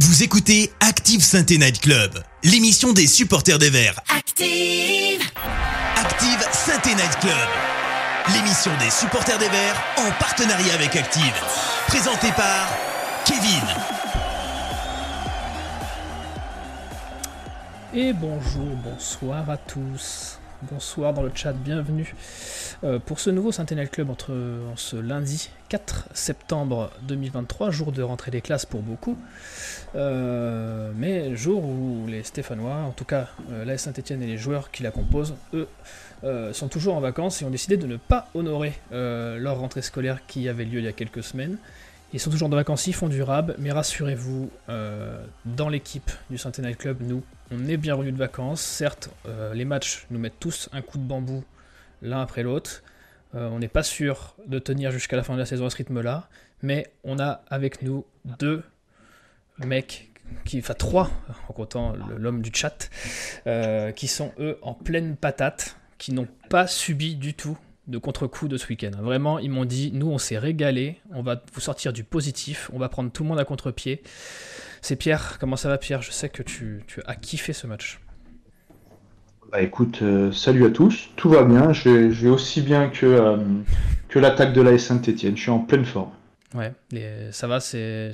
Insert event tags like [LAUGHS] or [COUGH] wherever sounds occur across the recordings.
Vous écoutez Active Sainte Night Club, l'émission des supporters des Verts. Active Active Sainte Night Club, l'émission des supporters des Verts en partenariat avec Active. Présentée par Kevin. Et bonjour, bonsoir à tous. Bonsoir dans le chat, bienvenue euh, pour ce nouveau Sentinel Club entre en ce lundi 4 septembre 2023, jour de rentrée des classes pour beaucoup, euh, mais jour où les Stéphanois, en tout cas euh, la Saint-Etienne et les joueurs qui la composent, eux, sont toujours en vacances et ont décidé de ne pas honorer leur rentrée scolaire qui avait lieu il y a quelques semaines. Ils sont toujours de vacances, ils font du rab, mais rassurez-vous, dans l'équipe du Centennial Club, nous, on est bien revenus de vacances. Certes, euh, les matchs nous mettent tous un coup de bambou l'un après l'autre. Euh, on n'est pas sûr de tenir jusqu'à la fin de la saison à ce rythme-là, mais on a avec nous deux mecs, qui, enfin trois, en comptant l'homme du chat, euh, qui sont eux en pleine patate, qui n'ont pas subi du tout de contre-coup de ce week-end. Vraiment, ils m'ont dit, nous on s'est régalé, on va vous sortir du positif, on va prendre tout le monde à contre-pied. C'est Pierre, comment ça va Pierre? Je sais que tu, tu as kiffé ce match. Bah écoute, euh, salut à tous, tout va bien, j'ai j'ai aussi bien que, euh, que l'attaque de la Saint-Etienne, je suis en pleine forme. Ouais, les- ça va, c'est...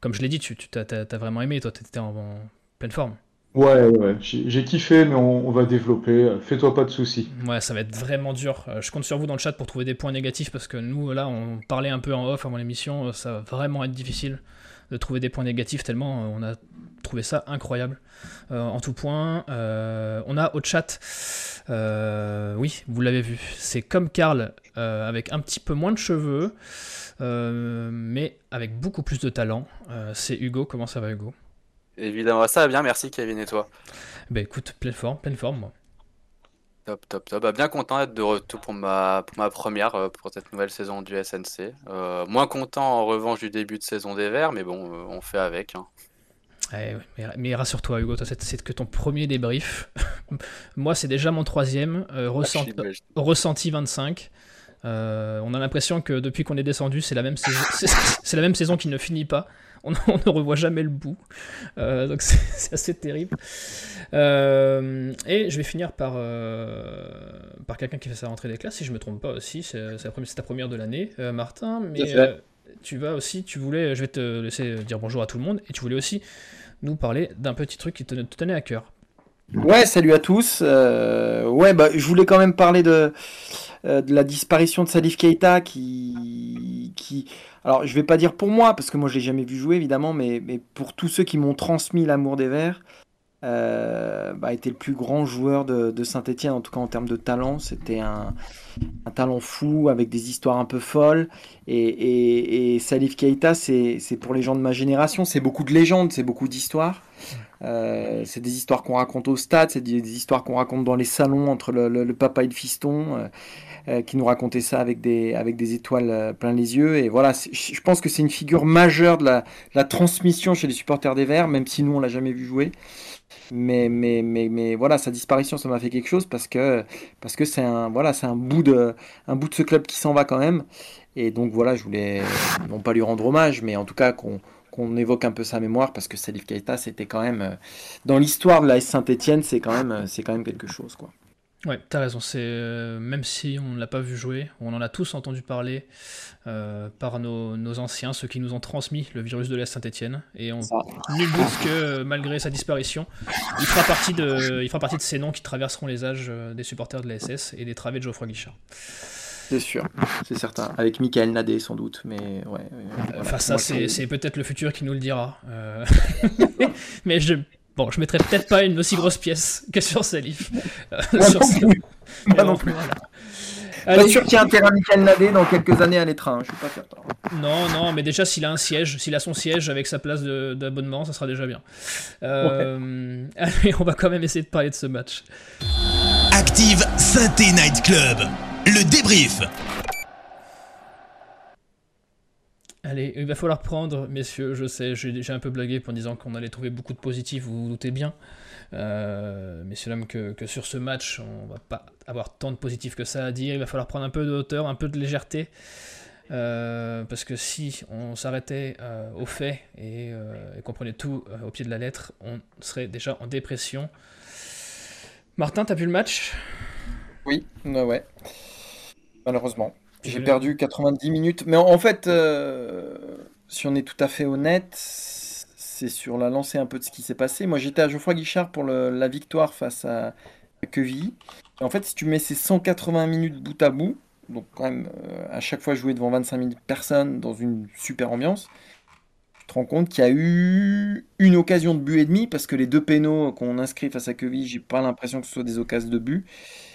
Comme je l'ai dit, tu, tu t'as vraiment aimé, toi t'étais en, en pleine forme. Ouais, ouais, j'ai kiffé, mais on, on va développer, euh, fais-toi pas de soucis. Ouais, ça va être vraiment dur. Je compte sur vous dans le chat pour trouver des points négatifs parce que nous, là, on parlait un peu en off avant l'émission. Ça va vraiment être difficile de trouver des points négatifs tellement euh, on a trouvé ça incroyable euh, en tout point. Euh, on a au chat, euh, oui, vous l'avez vu, c'est comme Karl avec un petit peu moins de cheveux, mais avec beaucoup plus de talent. C'est Hugo. Comment ça va, Hugo? Évidemment, ça va bien, merci Kevin et toi? Ben écoute, pleine forme, pleine forme, moi. Top, top, top. Bah, bien content d'être de retour pour ma, pour ma première, euh, pour cette nouvelle saison du SNC. Euh, moins content en revanche du début de saison des Verts, mais bon, euh, on fait avec. hein. Ouais, ouais, mais, mais rassure-toi, Hugo, c'est que ton premier débrief. [LAUGHS] Moi, c'est déjà mon troisième. euh, ressent- Ah, ressenti 25. Euh, on a l'impression que depuis qu'on est descendu, c'est la même saison, [LAUGHS] c'est c'est la même saison qui ne finit pas. On, [LAUGHS] on ne revoit jamais le bout. Euh, donc c'est [LAUGHS] assez terrible. Euh, et je vais finir par, par quelqu'un qui fait sa rentrée des classes, si je me trompe pas aussi. C'est ta première de l'année, Martin. Mais tu vas aussi, tu voulais, je vais te laisser dire bonjour à tout le monde, et tu voulais aussi nous parler d'un petit truc qui te, te tenait à cœur. Ouais, salut à tous. Euh, ouais, bah, je voulais quand même parler de, euh, de la disparition de Salif Keita qui, qui, alors je vais pas dire pour moi parce que moi je l'ai jamais vu jouer évidemment, mais, mais pour tous ceux qui m'ont transmis l'amour des Verts, euh, bah, était le plus grand joueur de, de Saint-Etienne en tout cas en termes de talent. C'était un, un talent fou avec des histoires un peu folles. Et, et, Salif Keita, c'est c'est pour les gens de ma génération, c'est beaucoup de légendes, c'est beaucoup d'histoires. Euh, c'est des histoires qu'on raconte au stade, c'est des, histoires qu'on raconte dans les salons entre le, papa et le fiston, euh, euh, qui nous racontait ça avec des, avec des étoiles plein les yeux. Et voilà, je pense que c'est une figure majeure de la, de la transmission chez les supporters des Verts, même si nous on l'a jamais vu jouer. Mais, mais, mais, mais voilà, sa disparition, ça m'a fait quelque chose parce que parce que c'est un voilà, un bout de un bout de ce club qui s'en va quand même. Et donc voilà, je voulais non pas lui rendre hommage, mais en tout cas qu'on qu'on évoque un peu sa mémoire parce que Salif Keita, c'était quand même euh, dans l'histoire de la S Saint-Etienne, c'est quand même euh, c'est quand même quelque chose quoi. Ouais, t'as raison. C'est euh, même si on ne l'a pas vu jouer, on en a tous entendu parler euh, par nos, nos anciens, ceux qui nous ont transmis le virus de la Saint-Etienne, et on nul doute que malgré sa disparition, il fera partie de, il fera partie de ces noms qui traverseront les âges des supporters de la SS et des travées de Geoffroy Guichard. C'est sûr, [LAUGHS] c'est certain. Avec Michael Nadé sans doute, mais ouais. ouais, voilà. Enfin, ça, c'est peut-être le futur qui nous le dira. Euh, [LAUGHS] Mais je, bon, je mettrai peut-être pas une aussi grosse pièce que sur Salif. Euh, Moi sur non plus. Moi non bon, plus. voilà. Pas Allez, sûr qu'il y ait un terrain Michael Nadé dans quelques années à l'étrain, je suis pas certain. Non, non, mais déjà s'il a un siège, s'il a son siège avec sa place de- d'abonnement, ça sera déjà bien. Euh, [LAUGHS] Allez, on va quand même essayer de parler de ce match. Active Synthé Night Club, le débrief. Allez, il va falloir prendre, messieurs, je sais, j'ai un peu blagué en disant qu'on allait trouver beaucoup de positifs, vous vous doutez bien. Euh, messieurs, dames, que, que sur ce match, on va pas avoir tant de positifs que ça à dire. Il va falloir prendre un peu de hauteur, un peu de légèreté. parce que si on s'arrêtait aux faits et, qu'on prenait tout au pied de la lettre, on serait déjà en dépression. Martin, t'as vu le match? Oui, ouais. Malheureusement. J'ai perdu 90 minutes. Mais en fait, si on est tout à fait honnête, c'est sur la lancée un peu de ce qui s'est passé. Moi, j'étais à Geoffroy Guichard pour la victoire face à Quevilly. en fait, si tu mets ces 180 minutes bout à bout, donc quand même euh, à chaque fois jouer devant 25 000 personnes dans une super ambiance, tu te rends compte qu'il y a eu une occasion de but et demi, parce que les deux pénaux qu'on inscrit face à Quevilly, j'ai pas l'impression que ce soit des occasions de but.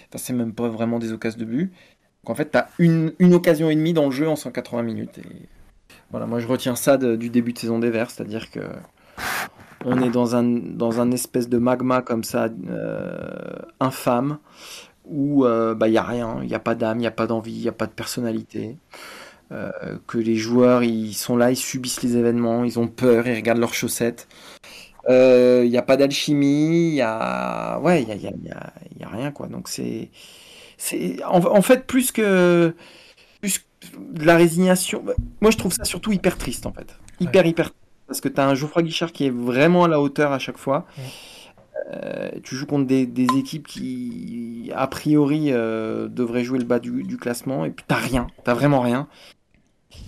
Enfin, c'est même pas vraiment des occasions de but. En fait, tu as une, une occasion et demie dans le jeu en 180 minutes. Voilà, moi je retiens ça du début de saison des Verts, c'est-à-dire que on est dans un, dans un espèce de magma comme ça, euh, infâme, où il euh, n'y bah, a rien, il n'y a pas d'âme, il n'y a pas d'envie, il n'y a pas de personnalité. Euh, que les joueurs, ils sont là, ils subissent les événements, ils ont peur, ils regardent leurs chaussettes. Il n'y a pas d'alchimie, il y a... Ouais, n'y a, y a, y a, rien, quoi. Donc c'est... En, en fait, plus que... Plus de la résignation... Moi, je trouve ça surtout hyper triste, en fait. Hyper, hyper triste parce que tu as un Geoffroy Guichard qui est vraiment à la hauteur à chaque fois. Euh, tu joues contre des, équipes qui, a priori, euh, devraient jouer le bas du, classement, et puis t'as rien, t'as vraiment rien.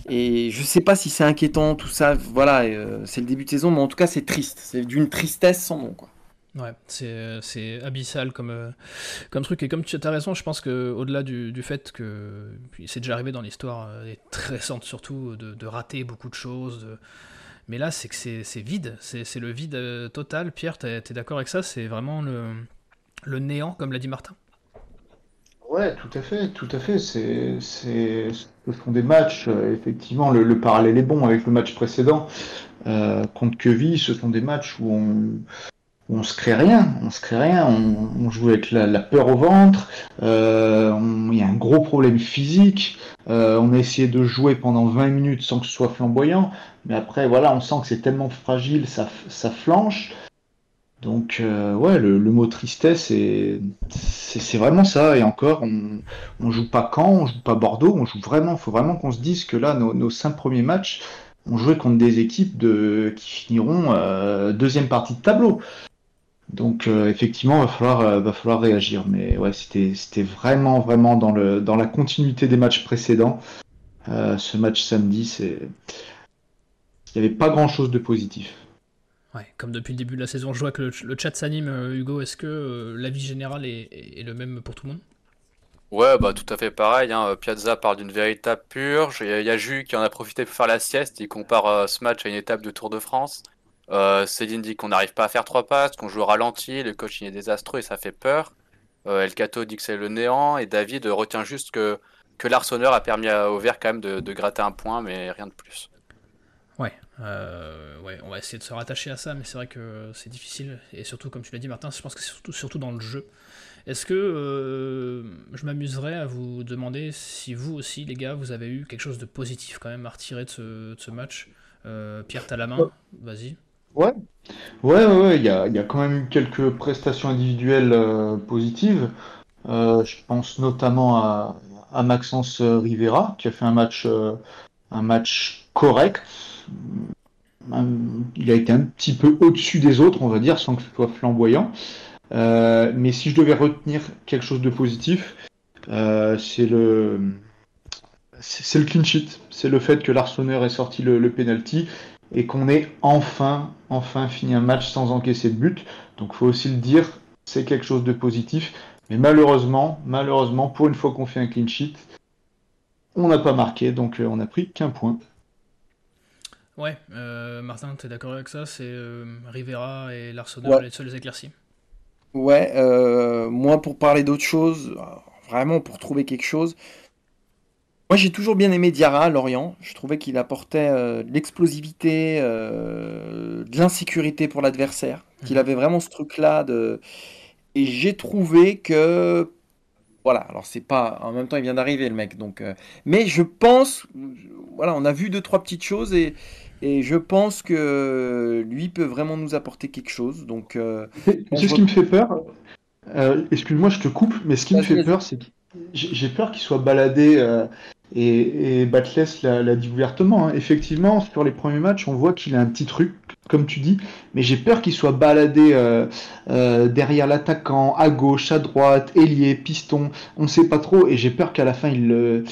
Et je sais pas si c'est inquiétant, tout ça, voilà, euh, c'est le début de saison, mais en tout cas c'est triste, c'est d'une tristesse sans nom, quoi. Ouais, c'est abyssal comme, comme truc. Et comme tu as raison, je pense qu'au-delà du, du, fait que c'est déjà arrivé dans l'histoire, très récente surtout, de, rater beaucoup de choses, mais là, c'est que c'est vide, c'est le vide euh, total. Pierre, tu es, d'accord avec ça? C'est vraiment le, le, néant, comme l'a dit Martin? Ouais, tout à fait, tout à fait. Ce sont des matchs, euh, effectivement, le, parallèle est bon avec le match précédent euh, contre Queville. Ce sont des matchs où on, on se crée rien, on se crée rien, on, joue avec la, peur au ventre, euh, il y a un gros problème physique, euh, on a essayé de jouer pendant 20 minutes sans que ce soit flamboyant, mais après voilà, on sent que c'est tellement fragile, ça, ça flanche. Donc euh, ouais, le, mot tristesse, c'est vraiment ça. Et encore, on, joue pas Caen, on joue pas Bordeaux, on joue vraiment. Il faut vraiment qu'on se dise que là, nos, nos cinq premiers matchs, on jouait contre des équipes qui finiront deuxième partie de tableau. Donc euh, effectivement, va falloir, euh, va falloir réagir. Mais ouais, c'était, c'était vraiment, vraiment dans, le, dans la continuité des matchs précédents. Euh, ce match samedi, c'est, il n'y avait pas grand-chose de positif. Ouais, comme depuis le début de la saison, je vois que le, chat s'anime. Hugo, est-ce que l'avis général est, est, le même pour tout le monde? Ouais, bah tout à fait pareil. Hein. Piazza parle d'une véritable purge. Il y, a Jus qui en a profité pour faire la sieste. Il compare ce match à une étape de Tour de France. Euh, Céline dit qu'on n'arrive pas à faire trois passes, qu'on joue au ralenti, le coach est désastreux et ça fait peur. Euh, El Cato dit que c'est le néant et David retient juste que, que l'Arseneur a permis au vert quand même de, gratter un point, mais rien de plus. Ouais, euh, ouais, on va essayer de se rattacher à ça, mais c'est vrai que c'est difficile. Et surtout, comme tu l'as dit, Martin, je pense que c'est surtout, surtout dans le jeu. Est-ce que je m'amuserais à vous demander si vous aussi, les gars, vous avez eu quelque chose de positif quand même à retirer de ce, de ce match? Pierre, t'as la main? Vas-y. Ouais, ouais, ouais, il y a, y a quand même eu quelques prestations individuelles euh, positives. Euh, je pense notamment à, à Maxence Rivera, qui a fait un match, euh, un match correct. Il a été un petit peu au-dessus des autres, on va dire, sans que ce soit flamboyant. mais si je devais retenir quelque chose de positif, c'est le, c'est le clean sheet. C'est le fait que l'Arseneur ait sorti le, le penalty et qu'on ait enfin, enfin fini un match sans encaisser de but. Donc faut aussi le dire, c'est quelque chose de positif. Mais malheureusement, malheureusement, pour une fois qu'on fait un clean sheet, on n'a pas marqué, donc euh, on n'a pris qu'un point. Ouais, euh, Martin, tu es d'accord avec ça? C'est euh, Rivera et l'Arsenal les seuls éclaircis Ouais, moi pour parler d'autre chose, vraiment pour trouver quelque chose, moi, j'ai toujours bien aimé Diarra à Lorient. Je trouvais qu'il apportait euh, de l'explosivité, euh, de l'insécurité pour l'adversaire. Qu'il mhm. avait vraiment ce truc-là de. Et j'ai trouvé que. Voilà, alors c'est pas. En même temps, il vient d'arriver, le mec. Donc, euh, Mais je pense. Voilà, on a vu deux, trois petites choses et. Et je pense que lui peut vraiment nous apporter quelque chose. Donc, c'est ce qui me fait peur. Excuse-moi, je te coupe, mais ce qui me fait peur, c'est que j'ai peur qu'il soit baladé Et, et Batles l'a dit ouvertement. Hein. Effectivement, sur les premiers matchs, on voit qu'il a un petit truc, comme tu dis, mais j'ai peur qu'il soit baladé euh, euh, derrière l'attaquant, à gauche, à droite, ailier, piston, on ne sait pas trop, et j'ai peur qu'à la fin il le,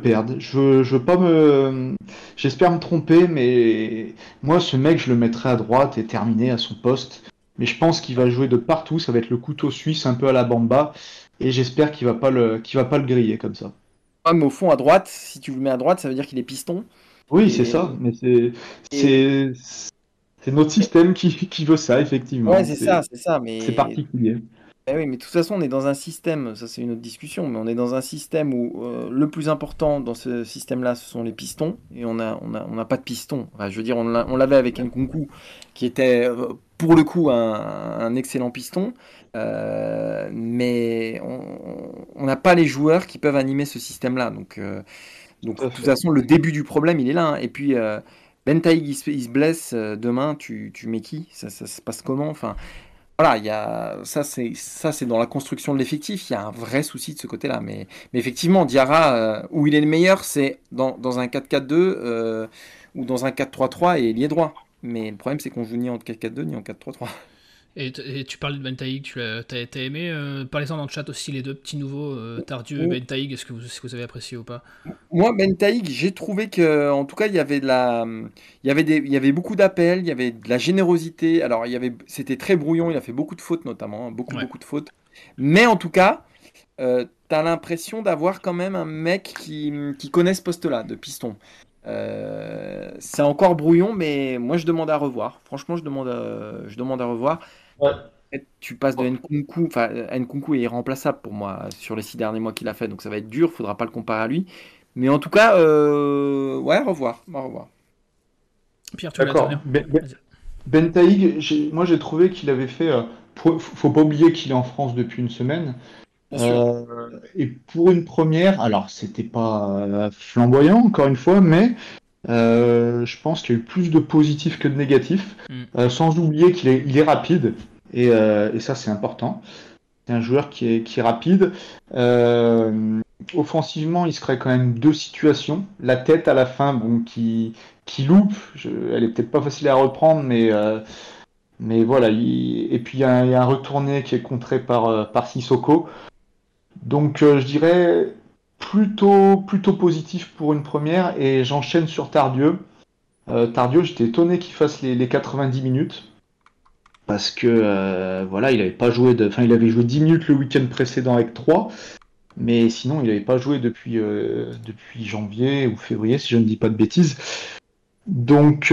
perde. Je, je veux pas me, j'espère me tromper, mais moi ce mec je le mettrai à droite et terminé à son poste. Mais je pense qu'il va jouer de partout, ça va être le couteau suisse un peu à la bamba, et j'espère qu'il va va pas le griller comme ça. Mais au fond, à droite, si tu le mets à droite, ça veut dire qu'il est piston. Oui, c'est ça, mais c'est c'est notre système qui, qui, veut ça, effectivement. Ouais, c'est ça, c'est ça, mais c'est particulier. Eh oui, mais de toute façon, on est dans un système, ça c'est une autre discussion, mais on est dans un système où euh, le plus important dans ce système-là, ce sont les pistons, et on n'a on a, on a pas de pistons. Je veux dire, on l'avait avec un Kunku, qui était euh, pour le coup un, excellent piston, euh, mais on n'a pas les joueurs qui peuvent animer ce système-là. Donc, donc de toute façon, le début du problème, il est là. Hein. Et puis, Ben il, se blesse demain, tu, tu mets qui? Ça, ça, se passe comment? Enfin, voilà, il y a, ça c'est ça c'est dans la construction de l'effectif, il y a un vrai souci de ce côté-là. Mais, mais effectivement, Diarra, où il est le meilleur, c'est dans, dans, un 4-4-2 ou dans un 4-3-3 et il y est droit. Mais le problème, c'est qu'on joue ni en 4-4-2 ni en 4-3-3. Et, tu parles de Bentaïg, tu as, as, aimé euh, Parlez-en dans le chat aussi les deux petits nouveaux, euh, Tardieu et Bentaïg, est-ce que, vous, que vous avez apprécié ou pas? Moi, Bentaïg, j'ai trouvé que, en tout cas, il y avait de la, il y avait des, il y avait beaucoup d'appels, il y avait de la générosité. Alors, il y avait, c'était très brouillon, il a fait beaucoup de fautes notamment, hein, beaucoup, beaucoup de fautes. Mais en tout cas, euh, tu as l'impression d'avoir quand même un mec qui, qui connaît ce poste-là de piston. Euh, c'est encore brouillon, mais moi je demande à revoir. Franchement, je demande à, je demande à revoir. Tu passes de Nkunku, enfin Nkunku est irremplaçable pour moi sur les six derniers mois qu'il a fait, donc ça va être dur, faudra pas le comparer à lui. Mais en tout cas, euh, ouais, revoir, au revoir. Pierre, tu D'accord. Ben, ben, ben moi j'ai trouvé qu'il avait fait. Euh, faut pas oublier qu'il est en France depuis une semaine. Euh, et pour une première, alors c'était pas flamboyant encore une fois, mais euh, je pense qu'il y a eu plus de positifs que de négatifs, mm. euh, sans oublier qu'il est, il est rapide, et, euh, et ça c'est important. C'est un joueur qui est, qui est rapide. offensivement, il se crée quand même deux situations. La tête à la fin, bon, qui, qui loupe, je, elle est peut-être pas facile à reprendre, mais, mais voilà. et puis il y, a, il y, a un retourné qui est contré par, par Sissoko. Donc je dirais plutôt, plutôt positif pour une première et j'enchaîne sur Tardieu. Euh, Tardieu, j'étais étonné qu'il fasse les, 90 minutes parce que euh, voilà, il avait pas joué de, enfin il avait joué 10 minutes le week-end précédent avec 3, mais sinon il n'avait pas joué depuis euh, depuis janvier ou février si je ne dis pas de bêtises. Donc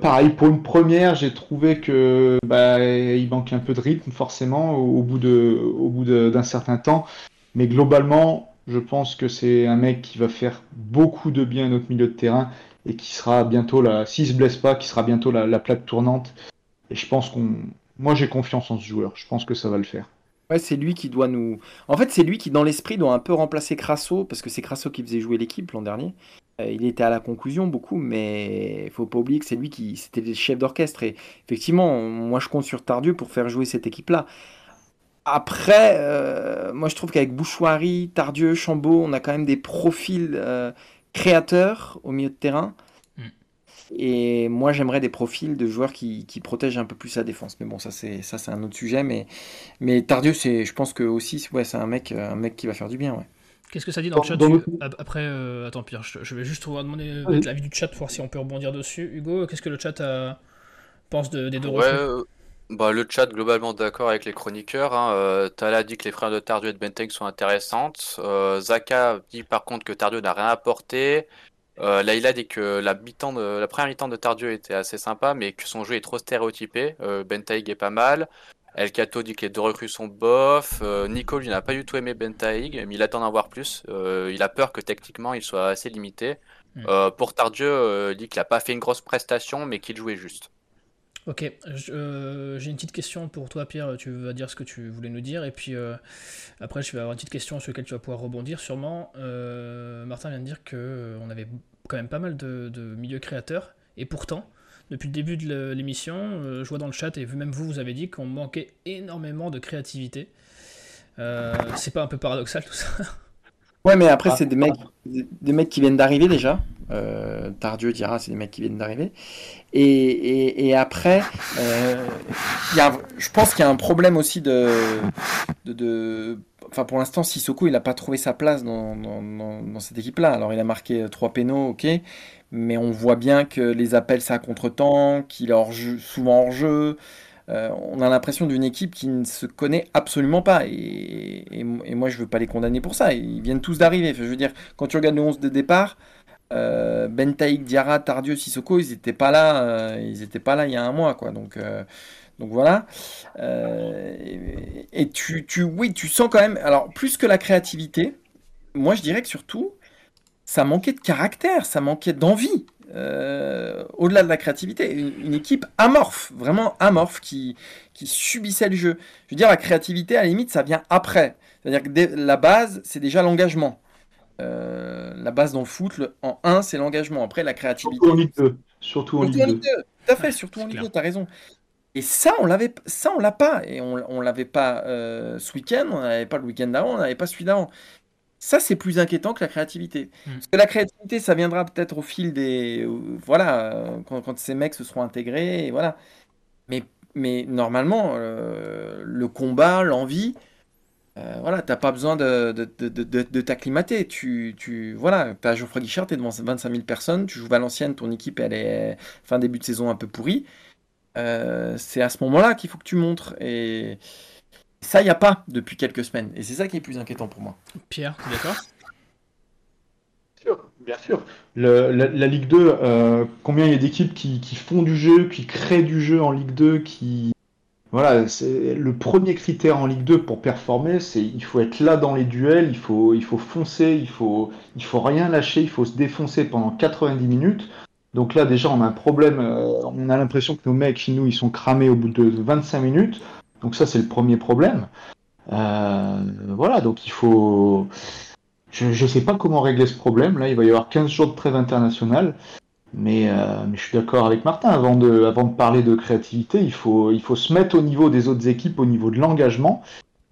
pareil pour une première, j'ai trouvé que bah, il manquait un peu de rythme forcément au, au bout d'un certain temps, mais globalement je pense que c'est un mec qui va faire beaucoup de bien à notre milieu de terrain et qui sera bientôt la, s'il se blesse pas, qui sera bientôt la, plaque tournante. Et je pense qu'on, moi j'ai confiance en ce joueur. Je pense que ça va le faire. Ouais, c'est lui qui doit nous. En fait, c'est lui qui, dans l'esprit, doit un peu remplacer Crasso, parce que c'est Crasso qui faisait jouer l'équipe l'an dernier. Euh, il était à la conclusion beaucoup, mais il faut pas oublier que c'est lui qui, c'était le chef d'orchestre. Et effectivement, moi je compte sur Tardieu pour faire jouer cette équipe-là. Après, euh, moi je trouve qu'avec Bouchoirie, Tardieu, Chambaud, on a quand même des profils euh, créateurs au milieu de terrain. Mm. Et moi j'aimerais des profils de joueurs qui, protègent un peu plus la défense. Mais bon, ça c'est ça c'est un autre sujet. Mais, mais Tardieu, c'est, je pense que aussi, ouais, c'est un mec, un mec qui va faire du bien. Ouais. Qu'est-ce que ça dit dans le chat Après, euh, attends Pierre, je, vais juste demander l'avis du chat pour voir si on peut rebondir dessus. Hugo, qu'est-ce que le chat pense des deux ouais, bah, le chat globalement d'accord avec les chroniqueurs. Hein. Euh, Tala dit que les frères de Tardieu et de Benteng sont intéressantes. Euh, Zaka dit par contre que Tardieu n'a rien apporté. Euh, Laila dit que la, de, la première mi-temps de Tardieu était assez sympa, mais que son jeu est trop stéréotypé. Euh, Bentaïg est pas mal. El Cato dit que les deux recrues sont bof. Euh, Nico lui n'a pas du tout aimé Bentaïg, mais il attend d'en voir plus. Euh, il a peur que techniquement il soit assez limité. Mm. Euh, pour Tardieu, il dit qu'il n'a pas fait une grosse prestation, mais qu'il jouait juste. Ok, euh, j'ai une petite question pour toi Pierre, tu vas dire ce que tu voulais nous dire, et puis euh, après je vais avoir une petite question sur laquelle tu vas pouvoir rebondir sûrement. Euh, Martin vient de dire qu'on avait quand même pas mal de, milieux créateurs, et pourtant, depuis le début de l'émission, je vois dans le chat, et même vous, vous avez dit qu'on manquait énormément de créativité. c'est pas un peu paradoxal tout ça? Ouais, mais après, Ah, c'est des mecs, des mecs qui viennent d'arriver déjà. Euh, Tardieu dira, c'est des mecs qui viennent d'arriver. Et, et, et après, euh, y a, je pense qu'il y a un problème aussi de, de, de- enfin pour l'instant, Sissoko, il n'a pas trouvé sa place dans, dans, dans- dans cette équipe-là. Alors, il a marqué euh, trois pénaux, ok, mais on voit bien que les appels, c'est à contre-temps, qu'il est hors jeu, souvent hors jeu. Euh, on a l'impression d'une équipe qui ne se connaît absolument pas. Et, moi, je veux pas les condamner pour ça. Ils viennent tous d'arriver. Je veux dire, quand tu regardes le 11 de départ, euh, Bentaïk, Diarra, Tardieu, Sissoko, ils n'étaient pas là. euh, pas là il y a un mois, quoi. Donc, euh, voilà. Et, et tu, tu, oui, tu sens quand même. Alors, plus que la créativité, moi, je dirais que surtout, ça manquait de caractère, ça manquait d'envie. Euh, au-delà de la créativité, une, une équipe amorphe, vraiment amorphe, qui, qui subissait le jeu. Je veux dire, la créativité, à la limite, ça vient après. C'est-à-dire que dès- la base, c'est déjà l'engagement. Euh, la base dans le foot, le- en 1, c'est l'engagement. Après, la créativité. Surtout en Ligue 2. Surtout en Ligue Ligue 2. 2. Tout à fait, surtout en Ligue clair. 2, t'as raison. Et ça, on l'avait, ça, on l'a pas. Et on, on l'avait pas euh, ce week-end, on n'avait pas le week-end d'avant, on n'avait pas celui d'avant. Ça, c'est plus inquiétant que la créativité. Mm. Parce que la créativité, ça viendra peut-être au fil des. euh, Voilà, quand, quand ces mecs se seront intégrés, et voilà. Mais, mais normalement, euh, le combat, l'envie, euh, voilà, t'as pas besoin de, de, de- de t'acclimater. Tu, tu, voilà, t'as Geoffroy Guichard, t'es devant 25 000 personnes, tu joues Valenciennes, ton équipe, elle est fin début de saison un peu pourrie. Euh, c'est à ce moment-là qu'il faut que tu montres. Et ça, il n'y a pas depuis quelques semaines. Et c'est ça qui est plus inquiétant pour moi. Pierre, tu es d'accord? Bien sûr, bien sûr. Le- la, la Ligue 2, euh, combien il y a d'équipes qui, qui font du jeu, qui créent du jeu en Ligue 2, qui... Voilà, c'est le premier critère en Ligue 2 pour performer, c'est il faut être là dans les duels, il faut, il faut foncer, il faut, il faut rien lâcher, il faut se défoncer pendant 90 minutes. Donc là, déjà, on a un problème, euh, on a l'impression que nos mecs chez nous, ils sont cramés au bout de 25 minutes. Donc ça, c'est le premier problème. Euh, voilà, donc il faut... Je ne sais pas comment régler ce problème. Là, il va y avoir 15 jours de trêve internationale. Mais, euh, mais je suis d'accord avec Martin. Avant de, avant de parler de créativité, il faut, il faut se mettre au niveau des autres équipes, au niveau de l'engagement.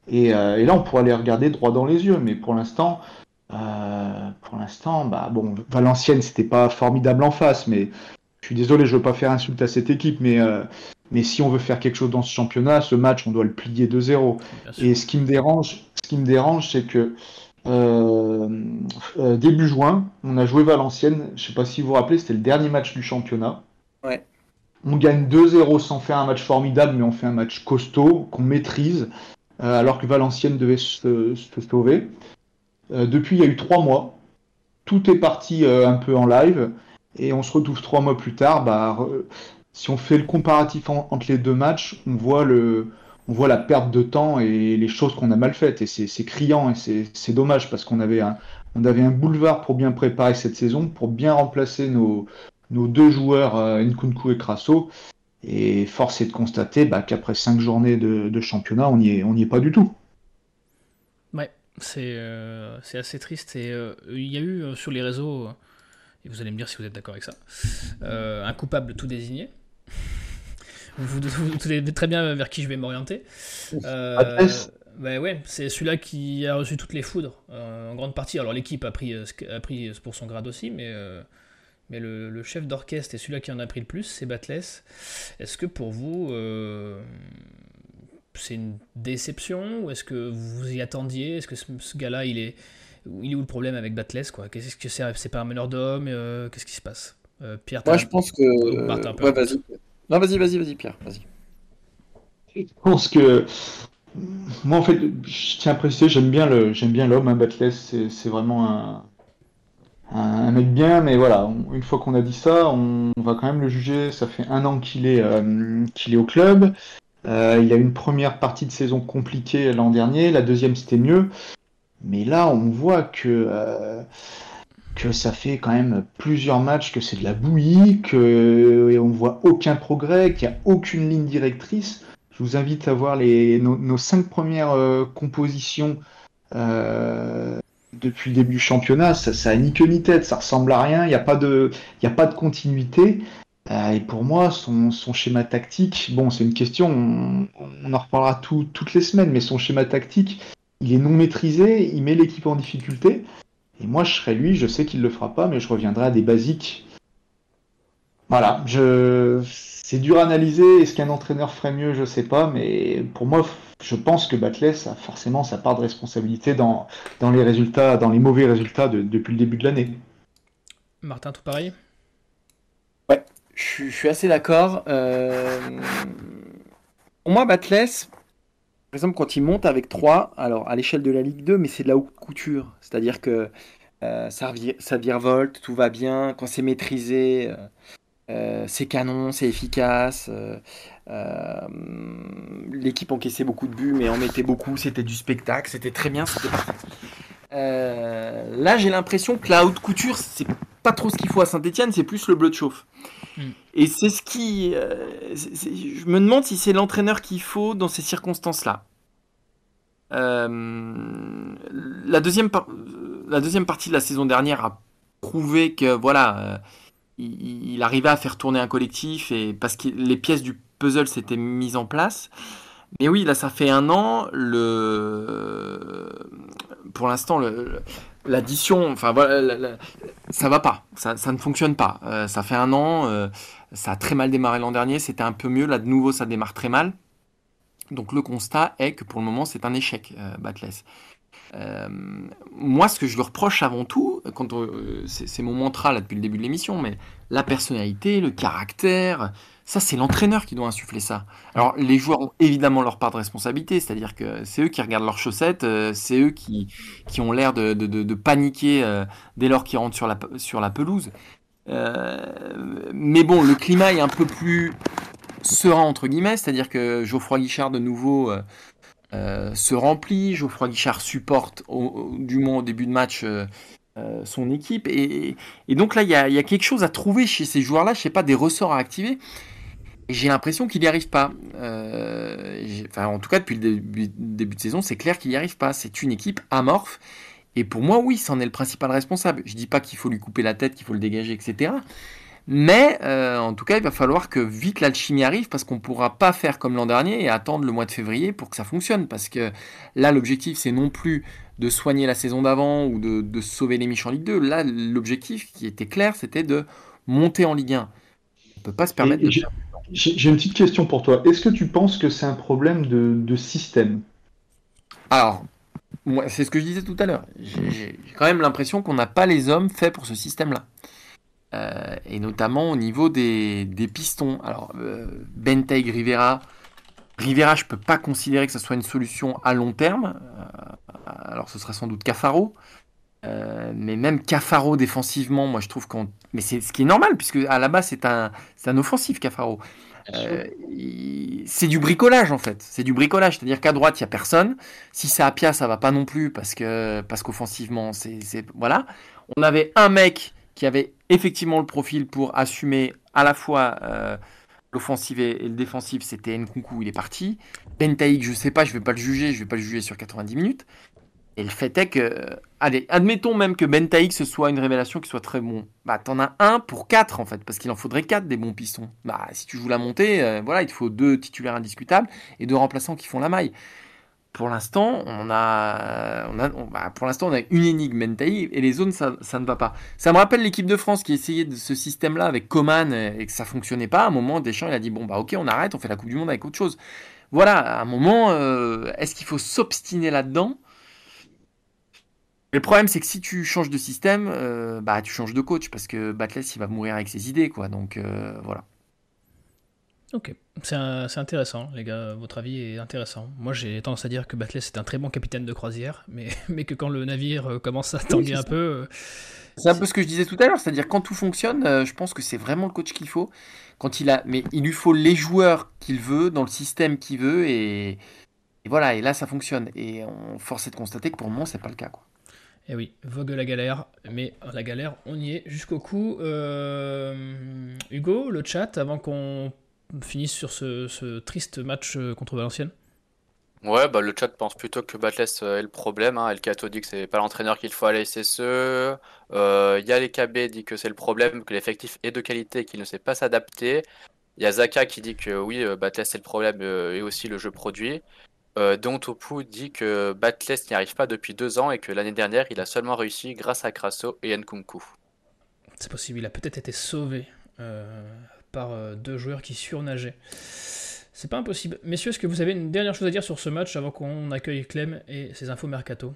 Et, euh, et là, on pourra les regarder droit dans les yeux. Mais pour l'instant, euh, pour l'instant, bah bon, Valenciennes, c'était pas formidable en face. Mais je suis désolé, je veux pas faire insulte à cette équipe. Mais, euh, mais si on veut faire quelque chose dans ce championnat, ce match, on doit le plier 2-0. Bien sûr. Et ce qui me dérange, ce qui me dérange, c'est que euh, euh, début juin, on a joué Valenciennes. Je sais pas si vous vous rappelez, c'était le dernier match du championnat. Ouais. On gagne 2-0 sans faire un match formidable, mais on fait un match costaud qu'on maîtrise, euh, alors que Valenciennes devait se, se sauver. Euh, depuis, il y a eu trois mois. Tout est parti euh, un peu en live, et on se retrouve trois mois plus tard. Bah, re- si on fait le comparatif en- entre les deux matchs, on voit le, on voit la perte de temps et les choses qu'on a mal faites. Et c'est criant et c'est dommage parce qu'on avait un, avait un boulevard pour bien préparer cette saison, pour bien remplacer nos, nos deux joueurs, euh, Nkunku et Crasso. Et force est de constater bah, qu'après cinq journées de, championnat, on n'y est, est pas du tout. Ouais, c'est euh, assez triste. Et euh, il y a eu sur les réseaux, et vous allez me dire si vous êtes d'accord avec ça, un coupable tout désigné. Vous, vous, vous savez très bien vers qui je vais m'orienter. Euh, bah ouais, c'est celui-là qui a reçu toutes les foudres, euh, en grande partie. Alors l'équipe a pris, euh, a pris pour son grade aussi, mais, euh, mais le, le chef d'orchestre et celui-là qui en a pris le plus, c'est Batless. Est-ce que pour vous, c'est une déception ou est-ce que vous vous y attendiez? Est-ce que ce, ce gars-là, il est, il est où le problème avec Batless quoi? Qu'est-ce que c'est C'est pas un meneur d'hommes euh, Qu'est-ce qui se passe? Pierre, Moi, je pense que. Martin, ouais, vas-y. Non, vas-y, vas-y, vas-y, Pierre, vas-y. Je pense que moi en fait, je tiens à préciser, j'aime bien le, j'aime bien l'homme, hein, c'est, vraiment un, un, mec bien, mais voilà, une fois qu'on a dit ça, on, va quand même le juger. Ça fait un an qu'il est, euh, est au club. Euh, il a eu une première partie de saison compliquée l'an dernier, la deuxième c'était mieux, mais là on voit que euh, que ça fait quand même plusieurs matchs que c'est de la bouillie, que on voit aucun progrès, qu'il n'y a aucune ligne directrice. Je vous invite à voir nos, cinq premières euh, compositions euh, depuis le début du championnat. Ça, ça a ni queue ni tête, ça ressemble à rien. Il n'y a pas de, continuité. Euh, et pour moi, son, schéma tactique, bon, c'est une question, on, en reparlera tout- toutes les semaines, mais son schéma tactique, il est non maîtrisé, il met l'équipe en difficulté. Et moi, je serais lui, je sais qu'il le fera pas, mais je reviendrai à des basiques. Voilà, je... c'est dur à analyser. Est-ce qu'un entraîneur ferait mieux Je sais pas, mais pour moi, je pense que Batless a forcément sa part de responsabilité dans, dans les résultats, dans les mauvais résultats depuis le début de l'année. Martin, tout pareil? Ouais, je, suis assez d'accord. Euh, pour moi, Batless, par exemple, quand il monte avec 3, alors à l'échelle de la Ligue 2, mais c'est de la haute couture. C'est-à-dire que euh, ça, ça virevolte, tout va bien, quand c'est maîtrisé, euh, euh, c'est canon, c'est efficace. L'équipe encaissait beaucoup de buts, mais en mettait beaucoup, c'était du spectacle, c'était très bien, là, j'ai l'impression que la haute couture, c'est pas trop ce qu'il faut à Saint-Etienne, c'est plus le bleu de chauffe. Hmm. Et c'est ce qui. je me demande si c'est l'entraîneur qu'il faut dans ces circonstances-là. Euh, la, deuxième la deuxième partie de la saison dernière a prouvé que voilà, euh, il, arrivait à faire tourner un collectif et parce que les pièces du puzzle s'étaient mises en place. Mais oui, là, ça fait un an. Le, pour l'instant, l'addition, enfin voilà, ça va pas, ça, ne fonctionne pas. Euh, ça fait un an, ça a très mal démarré l'an dernier, c'était un peu mieux. Là, de nouveau, ça démarre très mal. Donc le constat est que pour le moment c'est un échec, euh, Batless. Euh, moi, ce que je lui reproche avant tout, euh, c'est mon mantra là depuis le début de l'émission, mais la personnalité, le caractère, ça c'est l'entraîneur qui doit insuffler ça. Alors les joueurs ont évidemment leur part de responsabilité, c'est-à-dire que c'est eux qui regardent leurs chaussettes, c'est eux qui, qui ont l'air de, de, paniquer dès lors qu'ils rentrent sur la, sur la pelouse. mais bon, le climat est un peu plus serein entre guillemets, c'est-à-dire que Geoffroy Guichard de nouveau euh, euh, se remplit, Geoffroy Guichard supporte du moins au début de match euh, son équipe et, donc là il y a, quelque chose à trouver chez ces joueurs-là, je sais pas des ressorts à activer. J'ai l'impression qu'il n'y arrive pas. enfin, en tout cas, depuis le début, début de saison, c'est clair qu'il n'y arrive pas. C'est une équipe amorphe. Et pour moi, oui, c'en est le principal responsable. Je dis pas qu'il faut lui couper la tête, qu'il faut le dégager, etc. Mais euh, en tout cas, il va falloir que vite l'alchimie arrive parce qu'on ne pourra pas faire comme l'an dernier et attendre le mois de février pour que ça fonctionne. Parce que là, l'objectif, c'est non plus de soigner la saison d'avant ou de, sauver les Miches en Ligue 2. Là, l'objectif qui était clair, c'était de monter en Ligue 1. On ne peut pas se permettre de. J'ai une petite question pour toi. Est-ce que tu penses que c'est un problème de, système? Alors, c'est ce que je disais tout à l'heure. J'ai quand même l'impression qu'on n'a pas les hommes faits pour ce système-là. Euh, et notamment au niveau des, pistons. Alors, euh, Rivera, Rivera, je peux pas considérer que ce soit une solution à long terme. Euh, alors, ce sera sans doute Cafaro. Mais même Cafaro défensivement, moi je trouve qu'on. Mais c'est ce qui est normal, puisque à la base c'est un, un offensif Cafaro. c'est du bricolage en fait. C'est du bricolage, c'est-à-dire qu'à droite il y a personne. Si c'est à Pia, ça va pas non plus parce que parce qu'offensivement c'est voilà. On avait un mec qui avait effectivement le profil pour assumer à la fois euh, l'offensive et, le défensif, c'était Nkunku, il est parti. Bentaïk, je sais pas, je vais pas le juger, je vais pas le juger sur 90 minutes. Et le fait est que, allez, admettons même que Bentaïk ce soit une révélation qui soit très bon. Bah, t'en as un pour quatre en fait, parce qu'il en faudrait quatre des bons pistons. Bah, si tu joues la montée, euh, voilà, il te faut deux titulaires indiscutables et deux remplaçants qui font la maille pour l'instant, on a, on a bah, pour l'instant, on a une énigme Mentaï et les zones, ça, ne va pas. Ça me rappelle l'équipe de France qui essayait de ce système-là avec Coman et que ça fonctionnait pas. À un moment, Deschamps, il a dit bon bah ok, on arrête, on fait la Coupe du Monde avec autre chose. Voilà, à un moment, euh, est-ce qu'il faut s'obstiner là-dedans? Le problème, c'est que si tu changes de système, euh, bah tu changes de coach parce que Batless, il va mourir avec ses idées, quoi. Donc euh, voilà. Ok, c'est intéressant, les gars. Votre avis est intéressant. Moi, j'ai tendance à dire que Batley c'est un très bon capitaine de croisière, mais, [LAUGHS] mais que quand le navire euh, commence à tanguer un peu. C'est un peu ce que je disais tout à l'heure, c'est-à-dire quand tout fonctionne, je pense que c'est vraiment le coach qu'il faut. Quand il a, mais il lui faut les joueurs qu'il veut dans le système qu'il veut et, voilà. Et là, ça fonctionne. Et on force de constater que pour le moment, c'est pas le cas, quoi. Et eh oui, vogue la galère, mais la galère, on y est jusqu'au coup. Hugo, le chat, avant qu'on finissent sur ce, triste match euh, contre Valenciennes Ouais, bah, le chat pense plutôt que Batless euh, est le problème. Hein. Elkato dit que c'est pas l'entraîneur qu'il faut aller la SSE. Euh, les KB dit que c'est le problème, que l'effectif est de qualité et qu'il ne sait pas s'adapter. Il y a Zaka qui dit que oui, euh, Batless c'est le problème et aussi le jeu produit. Euh, Don Topu dit que Batless n'y arrive pas depuis deux ans et que l'année dernière, il a seulement réussi grâce à Crasso et Nkunku. C'est possible, il a peut-être été sauvé par deux joueurs qui surnageaient. C'est pas impossible. Messieurs, est-ce que vous avez une dernière chose à dire sur ce match avant qu'on accueille Clem et ses infos mercato?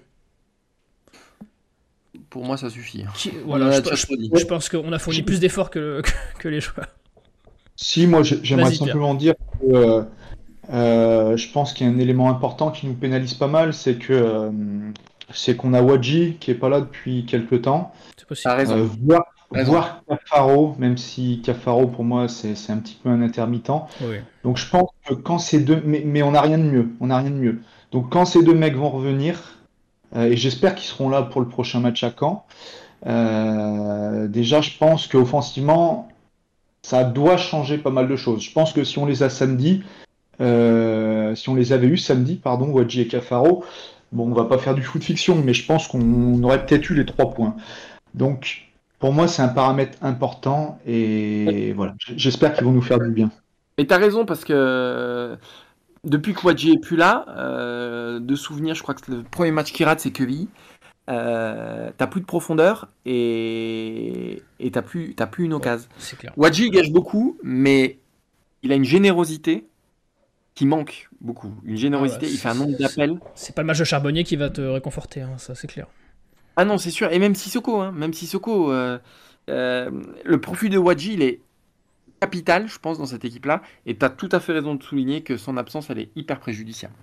Pour moi, ça suffit. voilà, je, pense qu'on a fourni plus d'efforts que, que, les joueurs. Si, moi j'aimerais simplement dire que euh, euh, je pense qu'il y a un élément important qui nous pénalise pas mal, c'est que euh, c'est qu'on a Wadji qui est pas là depuis quelques temps. C'est possible. Euh, voir, Cafaro, même si Cafaro pour moi c'est un petit peu un intermittent. Donc je pense que quand ces deux, mais, mais on n'a rien de mieux, on n'a rien de mieux. Donc quand ces deux mecs vont revenir, et j'espère qu'ils seront là pour le prochain match à Caen. déjà, je pense qu'offensivement, ça doit changer pas mal de choses. Je pense que si on les a samedi, euh, si on les avait eu samedi, pardon, Wadji et Cafaro, bon, on va pas faire du foot fiction, mais je pense qu'on aurait peut-être eu les trois points. Donc, pour moi, c'est un paramètre important et voilà, j'espère qu'ils vont nous faire du bien. Et tu as raison parce que depuis que Wadji est plus là, euh, de souvenir, je crois que le premier match qu'il rate, c'est Queville. Euh, t'as plus de profondeur et et t'as plus t'as plus une occasion. Wadji gâche beaucoup, mais il a une générosité qui manque beaucoup. Une générosité, ah il fait un nombre d'appels. C'est pas le match de Charbonnier qui va te réconforter, hein, ça c'est clair. Ah non, c'est sûr. Et même Sissoko, hein, même Sissoko, euh, euh, le profil de Wadji, il est capital, je pense, dans cette équipe-là. Et tu as tout à fait raison de souligner que son absence, elle est hyper préjudiciable.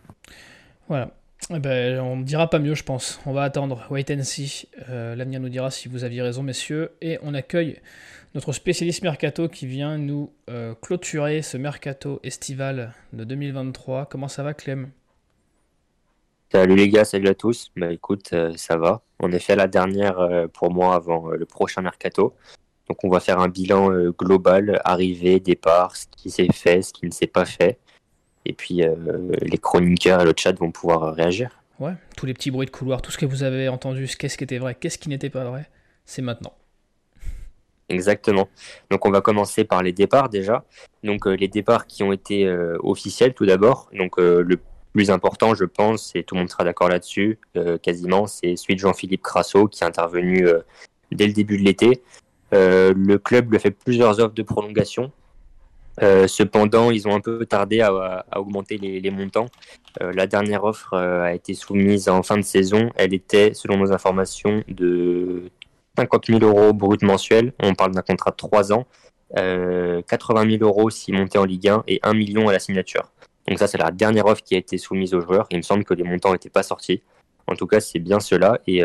Voilà. Eh ben, on ne dira pas mieux, je pense. On va attendre. Wait and see. Euh, l'avenir nous dira si vous aviez raison, messieurs. Et on accueille notre spécialiste mercato qui vient nous euh, clôturer ce mercato estival de 2023. Comment ça va, Clem? Salut les gars, salut à tous. Bah écoute, euh, ça va. On est fait la dernière pour moi avant le prochain mercato. Donc on va faire un bilan global, arrivée, départ, ce qui s'est fait, ce qui ne s'est pas fait. Et puis euh, les chroniqueurs et le chat vont pouvoir réagir. Ouais, tous les petits bruits de couloir, tout ce que vous avez entendu, qu'est-ce qui était vrai, qu'est-ce qui n'était pas vrai, c'est maintenant. [LAUGHS] Exactement. Donc on va commencer par les départs déjà. Donc euh, les départs qui ont été euh, officiels tout d'abord. Donc le plus important, je pense, et tout le monde sera d'accord là-dessus, quasiment, c'est celui de Jean-Philippe Crasso qui est intervenu dès le début de l'été. le club lui a fait plusieurs offres de prolongation. Euh, cependant, ils ont un peu tardé à, augmenter les, montants. Euh, la dernière offre euh, a été soumise en fin de saison. Elle était, selon nos informations, de 50 000 euros brut mensuel. On parle d'un contrat de 3 ans. 80 000 euros s'il montait en Ligue 1 et 1 million à la signature. Donc ça, c'est la dernière offre qui a été soumise aux joueurs. Il me semble que les montants n'étaient pas sortis. En tout cas, c'est bien cela. Et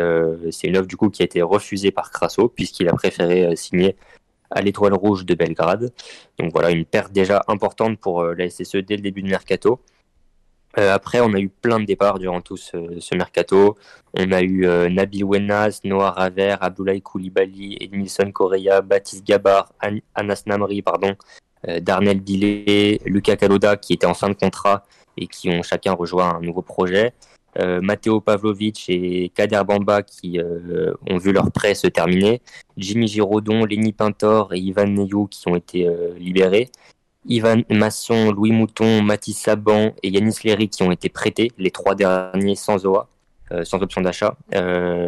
c'est une offre du coup qui a été refusée par Crasso puisqu'il a préféré signer à l'Étoile Rouge de Belgrade. Donc voilà, une perte déjà importante pour euh, la SSE dès le début du mercato. Euh, après, on a eu plein de départs durant tout ce, mercato. On a eu euh, Nabil Wenas, Noah Raver, Abdoulaye Koulibaly, Edmilson Correa, Baptiste Gabar, Anas Namri, pardon, Darnell Billet, Lucas Kaloda qui étaient en fin de contrat et qui ont chacun rejoint un nouveau projet. Euh, Matteo Pavlovic et Kader Bamba qui euh, ont vu leur prêt se terminer, Jimmy Giraudon, Lenny Pintor et Ivan Neyou qui ont été euh, libérés, Ivan Masson, Louis Mouton, Mathis Saban et Yanis Léry qui ont été prêtés, les trois derniers sans OA, sans option d'achat.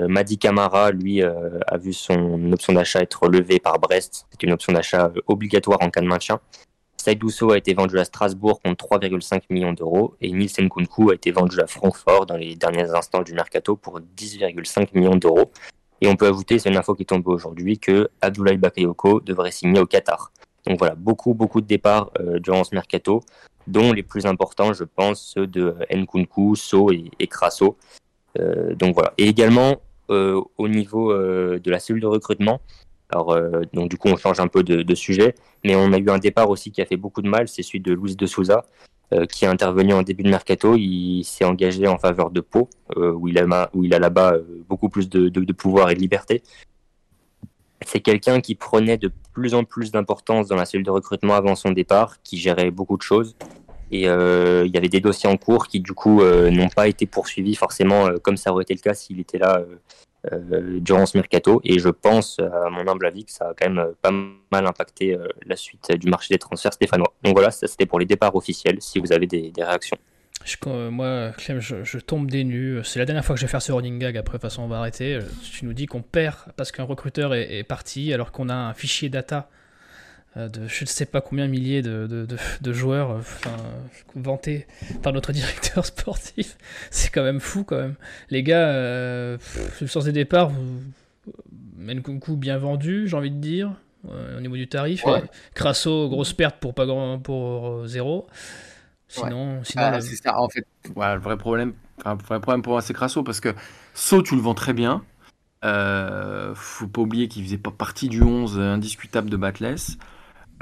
Madi Camara, lui, a vu son option d'achat être levée par Brest. C'est une option d'achat obligatoire en cas de maintien. Saïd a été vendu à Strasbourg contre 3,5 millions d'euros et Nielsen Kunku a été vendu à Francfort dans les derniers instants du mercato pour 10,5 millions d'euros. Et on peut ajouter, c'est une info qui est tombée aujourd'hui, que Abdoulaye Bakayoko devrait signer au Qatar. Donc voilà, beaucoup, beaucoup de départs euh, durant ce mercato, dont les plus importants, je pense, ceux de Nkunku, So et, et Crasso. Euh, donc voilà. Et également, euh, au niveau de la cellule de recrutement, alors, euh, donc du coup, on change un peu de, sujet, mais on a eu un départ aussi qui a fait beaucoup de mal, c'est celui de Luis de Souza, euh, qui est intervenu en début de mercato. Il s'est engagé en faveur de Pau, euh, où il a, là-bas beaucoup plus de, pouvoir et de liberté. C'est quelqu'un qui prenait de plus en plus d'importance dans la cellule de recrutement avant son départ, qui gérait beaucoup de choses. Et il y avait des dossiers en cours qui, du coup, n'ont pas été poursuivis forcément comme ça aurait été le cas s'il était là durant ce mercato. Et je pense, à mon humble avis, que ça a quand même pas mal impacté euh, la suite du marché des transferts stéphanois. Donc voilà, ça c'était pour les départs officiels, si vous avez des, réactions. Moi, Clem, je, tombe des nues. C'est la dernière fois que je vais faire ce running gag. Après, de toute façon, on va arrêter. Tu nous dis qu'on perd parce qu'un recruteur est, parti, alors qu'on a un fichier data euh, de je ne sais pas combien milliers de, de, de, joueurs enfin, vantés par notre [LAUGHS] directeur sportif. C'est quand même fou, quand même. Les gars, euh, le sens des départs, vous, Menkunku bien vendu, j'ai envie de dire, euh, au niveau du tarif. Crasso, grosse perte pour, pas grand, pour zéro. Sinon, sinon ah, c'est ça, en fait. le vrai problème, enfin, vrai problème pour moi, c'est Crasso parce que So, tu le vends très bien. Euh, faut pas oublier qu'il faisait pas partie du 11 indiscutable de Batless.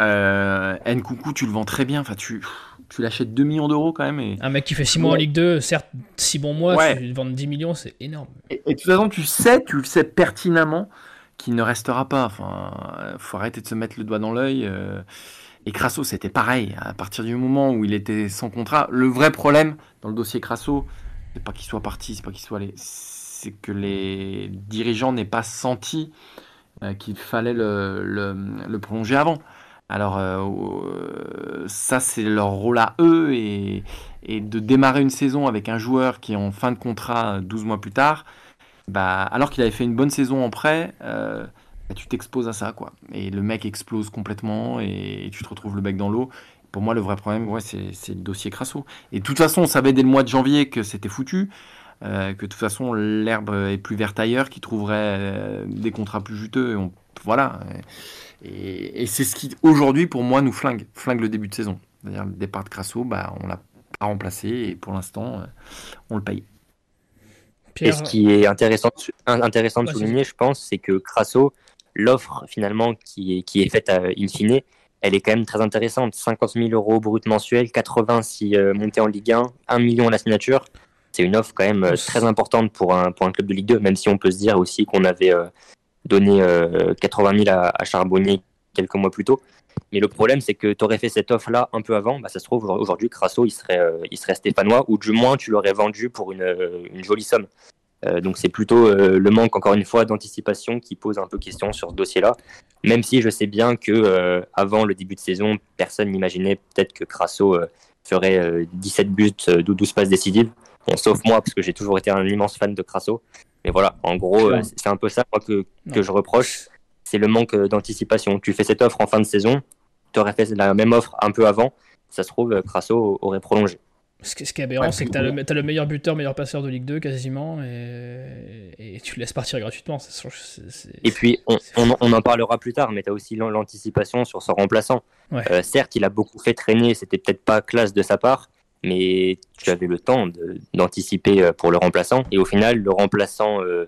Euh, Nkoukou, tu le vends très bien. Enfin, tu, tu l'achètes 2 millions d'euros quand même. Et... Un mec qui fait 6 mois en Ligue 2, certes, 6 bons mois, tu vends 10 millions, c'est énorme. Et, de toute façon, tu sais, tu le sais pertinemment qu'il ne restera pas. Enfin, faut arrêter de se mettre le doigt dans l'œil. Euh, et Crasso, c'était pareil. À partir du moment où il était sans contrat, le vrai problème dans le dossier Crasso, c'est pas qu'il soit parti, c'est pas qu'il soit allé, c'est que les dirigeants n'aient pas senti euh, qu'il fallait le, prolonger avant. Alors euh, ça, c'est leur rôle à eux et, de démarrer une saison avec un joueur qui est en fin de contrat 12 mois plus tard, bah, alors qu'il avait fait une bonne saison en prêt. Euh, bah, tu t'exposes à ça, quoi. Et le mec explose complètement et, tu te retrouves le bec dans l'eau. Pour moi, le vrai problème, ouais, c'est le dossier Crasso. Et de toute façon, on savait dès le mois de janvier que c'était foutu, euh, que de toute façon, l'herbe est plus verte ailleurs, qu'il trouverait euh, des contrats plus juteux. on, voilà. Et, c'est ce qui, aujourd'hui, pour moi, nous flingue, flingue le début de saison. C'est-à-dire le départ de Crasso, bah, on l'a pas remplacé et pour l'instant, euh, on le paye. Et ce qui est intéressant, intéressant de souligner, je pense, c'est que Crasso, l'offre finalement qui est, qui est faite à, in fine, elle est quand même très intéressante. 50 000 euros brut mensuel, 80 si euh, monté en Ligue 1, 1 million à la signature. C'est une offre quand même euh, très importante pour un, pour un club de Ligue 2, même si on peut se dire aussi qu'on avait euh, donné 80 000 à, Charbonnier quelques mois plus tôt. Mais le problème, c'est que tu aurais fait cette offre-là un peu avant, bah, ça se trouve aujourd'hui, Crasso, il serait, il serait stéphanois, ou du moins tu l'aurais vendu pour une, une jolie somme. Euh, donc c'est plutôt euh, le manque, encore une fois, d'anticipation qui pose un peu question sur ce dossier-là. Même si je sais bien que euh, avant le début de saison, personne n'imaginait peut-être que Crasso ferait 17 buts, 12 passes décisives. Sauf moi, parce que j'ai toujours été un immense fan de Crasso. Mais voilà, en gros, c'est un peu ça que, que je reproche. C'est le manque d'anticipation. Tu fais cette offre en fin de saison, tu aurais fait la même offre un peu avant. Ça se trouve, Crasso aurait prolongé. Ce, qui est aberrant, c'est que tu as, le meilleur buteur, meilleur passeur de Ligue 2 quasiment, et, tu le laisses partir gratuitement. et puis, on, en parlera plus tard, mais tu as aussi l'anticipation sur son remplaçant. Euh, certes, il a beaucoup fait traîner, c'était peut-être pas classe de sa part, mais tu avais le temps d'anticiper euh, pour le remplaçant. Et au final, le remplaçant euh,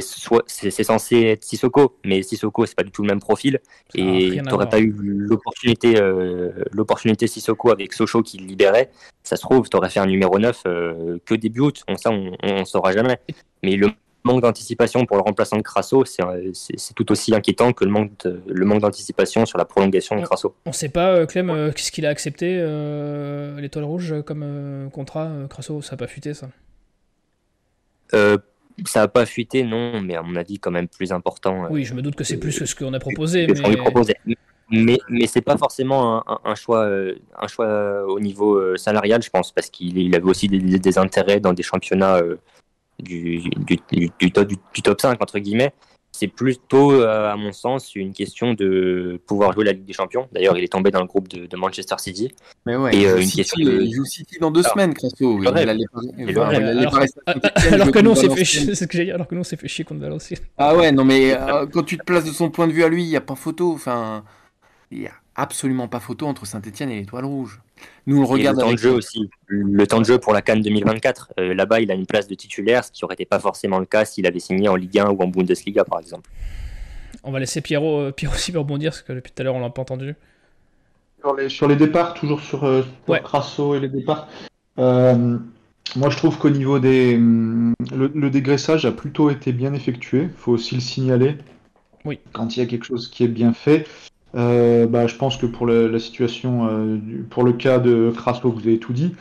c'est censé être Sissoko, mais Sissoko c'est pas du tout le même profil et tu n'aurais pas eu l'opportunité euh, l'opportunité Sissoko avec Sochaux qui le libérait. Ça se trouve, tu aurais fait un numéro 9 euh, que début août. On, ça, on, on saura jamais. Mais le manque d'anticipation pour le remplaçant de Crasso, c'est tout aussi inquiétant que le manque d'anticipation sur la prolongation de Crasso. On ne sait pas, euh, Clem, qu'est-ce qu'il a accepté l'étoile rouge comme contrat Crasso, ça n'a pas fuité ça? Ça n'a pas fuité, non, mais à mon avis, quand même plus important. Oui, je me doute que c'est plus que ce qu'on a proposé. mais... Mais, mais c'est pas forcément un, choix, euh, un choix au niveau euh, salarial, je pense, parce qu'il avait aussi des, intérêts dans des championnats euh, du, du, du, top 5, entre guillemets c'est plutôt, euh, à mon sens, une question de pouvoir jouer la Ligue des Champions. D'ailleurs, il est tombé dans le groupe de, Manchester City. Mais ouais, et, une question il joue City dans deux semaines, Crasso. Alors que nous, on s'est fait chier, c'est ce que j'ai dit, alors que nous, on s'est fait chier contre Valenciennes. Ah ouais, non mais euh, quand tu te places de son point de vue à lui, il n'y a pas photo. Enfin, il n'y a absolument pas photo entre Saint-Etienne et l'Étoile Rouge. Nous, on regarde. le temps de jeu aussi. Le temps de jeu pour la Cannes 2024. Euh, là-bas, il a une place de titulaire, ce qui n'aurait été pas forcément le cas s'il avait signé en Ligue 1 ou en Bundesliga, par exemple. On va laisser Pierrot, euh, Pierrot aussi rebondir, parce que depuis tout à l'heure, on l'a pas entendu. Sur les, sur les départs, toujours sur, euh, Crasso et les départs. moi, je trouve qu'au niveau des. Hum, le, le, dégraissage a plutôt été bien effectué. Il faut aussi le signaler. Oui. Quand il y a quelque chose qui est bien fait. Euh, bah, je pense que pour la, situation, euh, pour le cas de Crasso, vous avez tout dit.